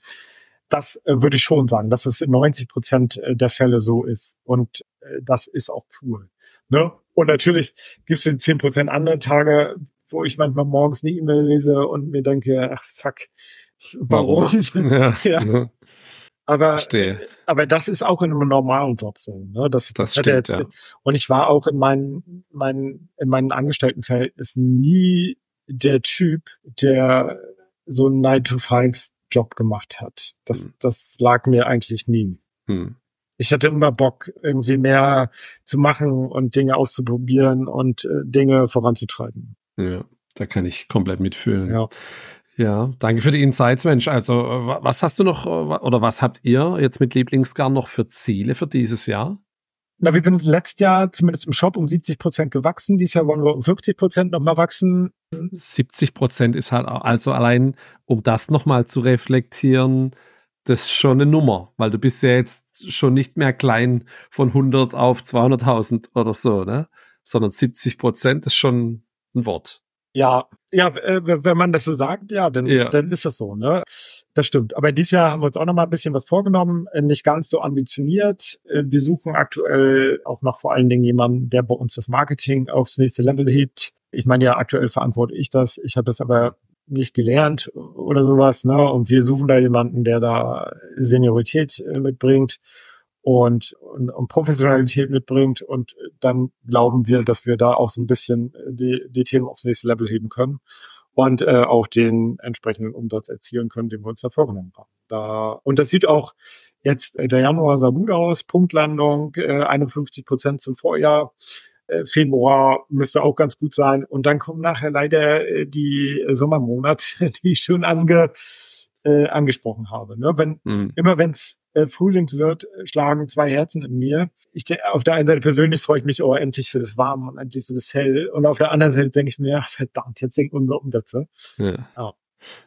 Das äh, würde ich schon sagen, dass es in 90 Prozent äh, der Fälle so ist. Und äh, das ist auch cool. Ne? Und natürlich gibt es in 10 Prozent andere Tage, wo ich manchmal morgens eine E-Mail lese und mir denke, ach fuck, warum? warum? Ja, ja. Aber, Verstehe. aber das ist auch in einem normalen Job so. Ne? Das, das, das stimmt, jetzt, ja. Und ich war auch in meinen, meinen, in meinen Angestelltenverhältnissen nie der Typ, der so einen 9-to-5-Job gemacht hat. Das, hm. das lag mir eigentlich nie. Hm. Ich hatte immer Bock, irgendwie mehr zu machen und Dinge auszuprobieren und äh, Dinge voranzutreiben. Ja, da kann ich komplett mitfühlen. Ja. Ja, danke für die Insights, Mensch. Also, was hast du noch oder was habt ihr jetzt mit Lieblingsgarn noch für Ziele für dieses Jahr? Na, wir sind letztes Jahr zumindest im Shop um 70 Prozent gewachsen. Dieses Jahr wollen wir um 50 Prozent nochmal wachsen. 70 Prozent ist halt also allein, um das nochmal zu reflektieren, das ist schon eine Nummer, weil du bist ja jetzt schon nicht mehr klein von 100 auf 200.000 oder so, ne? Sondern 70 Prozent ist schon ein Wort. Ja, ja, äh, wenn man das so sagt, ja, dann, ja. dann ist das so, ne? Das stimmt. Aber dieses Jahr haben wir uns auch noch mal ein bisschen was vorgenommen, äh, nicht ganz so ambitioniert. Äh, wir suchen aktuell auch noch vor allen Dingen jemanden, der bei uns das Marketing aufs nächste Level hebt. Ich meine ja, aktuell verantworte ich das. Ich habe das aber nicht gelernt oder sowas, ne? Und wir suchen da jemanden, der da Seniorität mitbringt und, und, und Professionalität mitbringt. Und dann glauben wir, dass wir da auch so ein bisschen die, die Themen aufs nächste Level heben können und äh, auch den entsprechenden Umsatz erzielen können, den wir uns da vorgenommen haben. Da, und das sieht auch jetzt, äh, der Januar sah gut aus, Punktlandung, äh, 51 Prozent zum Vorjahr. Äh, Februar müsste auch ganz gut sein. Und dann kommen nachher leider äh, die Sommermonate, die ich schon ange, äh, angesprochen habe. Ne? Wenn, mhm. Immer wenn es äh, Frühling wird, äh, schlagen zwei Herzen in mir. Ich, auf der einen Seite persönlich freue ich mich, oh, endlich für das Warm und endlich für das Hell. Und auf der anderen Seite denke ich mir, ach, verdammt, jetzt sinken unsere Umsätze. Ja. ja.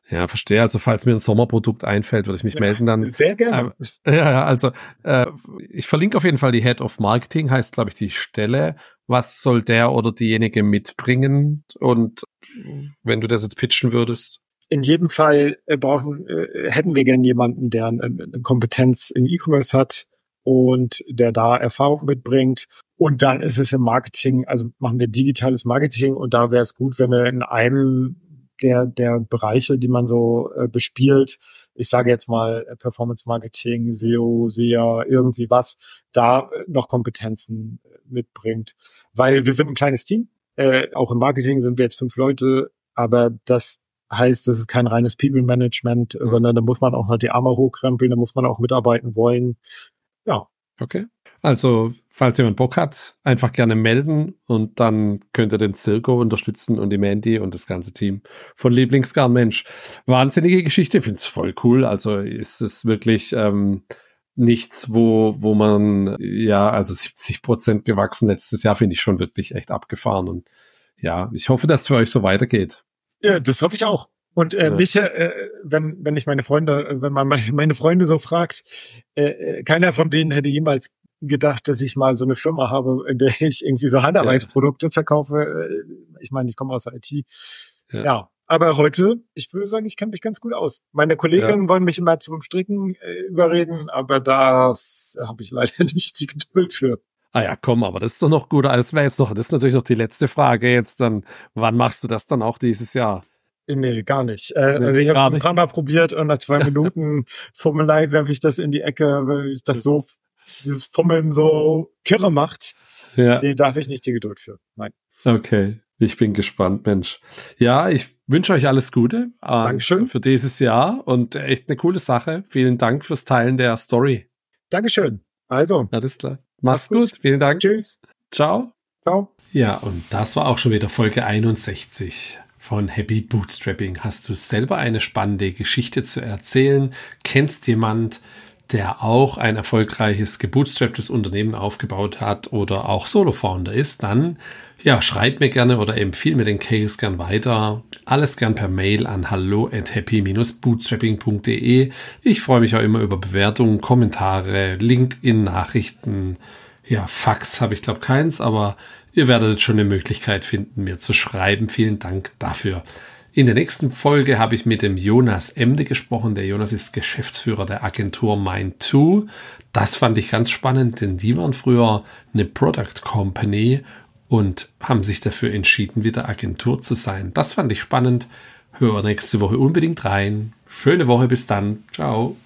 Ja, verstehe. Also falls mir ein Sommerprodukt einfällt, würde ich mich ja, melden dann. Sehr gerne. Äh, ja, also äh, ich verlinke auf jeden Fall die Head of Marketing, heißt glaube ich die Stelle. Was soll der oder diejenige mitbringen? Und wenn du das jetzt pitchen würdest, in jedem Fall äh, brauchen, äh, hätten wir gerne jemanden, der eine, eine Kompetenz in E-Commerce hat und der da Erfahrung mitbringt. Und dann ist es im Marketing, also machen wir digitales Marketing und da wäre es gut, wenn wir in einem der, der Bereiche, die man so äh, bespielt, ich sage jetzt mal äh, Performance Marketing, SEO, SEA, irgendwie was, da äh, noch Kompetenzen äh, mitbringt. Weil wir sind ein kleines Team. Äh, auch im Marketing sind wir jetzt fünf Leute, aber das heißt, das ist kein reines People-Management, sondern da muss man auch noch die Arme hochkrempeln, da muss man auch mitarbeiten wollen. Ja. Okay. Also, falls jemand Bock hat, einfach gerne melden und dann könnt ihr den Zirko unterstützen und die Mandy und das ganze Team von Lieblingsgarn. Mensch, wahnsinnige Geschichte, finde es voll cool. Also ist es wirklich ähm, nichts, wo, wo man, ja, also 70 Prozent gewachsen letztes Jahr, finde ich schon wirklich echt abgefahren. Und ja, ich hoffe, dass es für euch so weitergeht. Ja, das hoffe ich auch. Und äh, ja. mich, äh, wenn, wenn ich meine Freunde, wenn man meine Freunde so fragt, äh, äh, keiner von denen hätte jemals gedacht, dass ich mal so eine Firma habe, in der ich irgendwie so Handarbeitsprodukte ja. verkaufe. Äh, ich meine, ich komme aus der IT. Ja. ja. Aber heute, ich würde sagen, ich kenne mich ganz gut aus. Meine Kolleginnen ja. wollen mich immer zum Stricken äh, überreden, aber das habe ich leider nicht die Geduld für. Ah ja, komm, aber das ist doch noch gut. Das wäre jetzt noch, das ist natürlich noch die letzte Frage jetzt dann. Wann machst du das dann auch dieses Jahr? Nee, gar nicht. Äh, nee, also ich habe es ein paar Mal probiert und nach zwei Minuten Fummelei werfe ich das in die Ecke, weil ich das so, dieses Fummeln so kirre macht. Ja. Nee, darf ich nicht die Geduld für. Nein. Okay. Ich bin gespannt, Mensch. Ja, ich wünsche euch alles Gute äh, Dankeschön. für dieses Jahr und echt eine coole Sache. Vielen Dank fürs Teilen der Story. Dankeschön. Also. Alles klar. Mach's gut. gut. Vielen Dank. Tschüss. Ciao. Ciao. Ja, und das war auch schon wieder Folge 61 von Happy Bootstrapping. Hast du selber eine spannende Geschichte zu erzählen? Kennst jemand, der auch ein erfolgreiches gebootstrapptes Unternehmen aufgebaut hat oder auch Solo-Founder ist, dann ja, schreib mir gerne oder empfehle mir den Case gern weiter. Alles gern per Mail an hallo at happy-bootstrapping.de. Ich freue mich auch immer über Bewertungen, Kommentare, LinkedIn-Nachrichten. Ja, Fax habe ich glaube keins, aber ihr werdet schon eine Möglichkeit finden, mir zu schreiben. Vielen Dank dafür. In der nächsten Folge habe ich mit dem Jonas Emde gesprochen. Der Jonas ist Geschäftsführer der Agentur Mind2. Das fand ich ganz spannend, denn die waren früher eine Product Company und haben sich dafür entschieden, wieder Agentur zu sein. Das fand ich spannend. Höre nächste Woche unbedingt rein. Schöne Woche, bis dann. Ciao.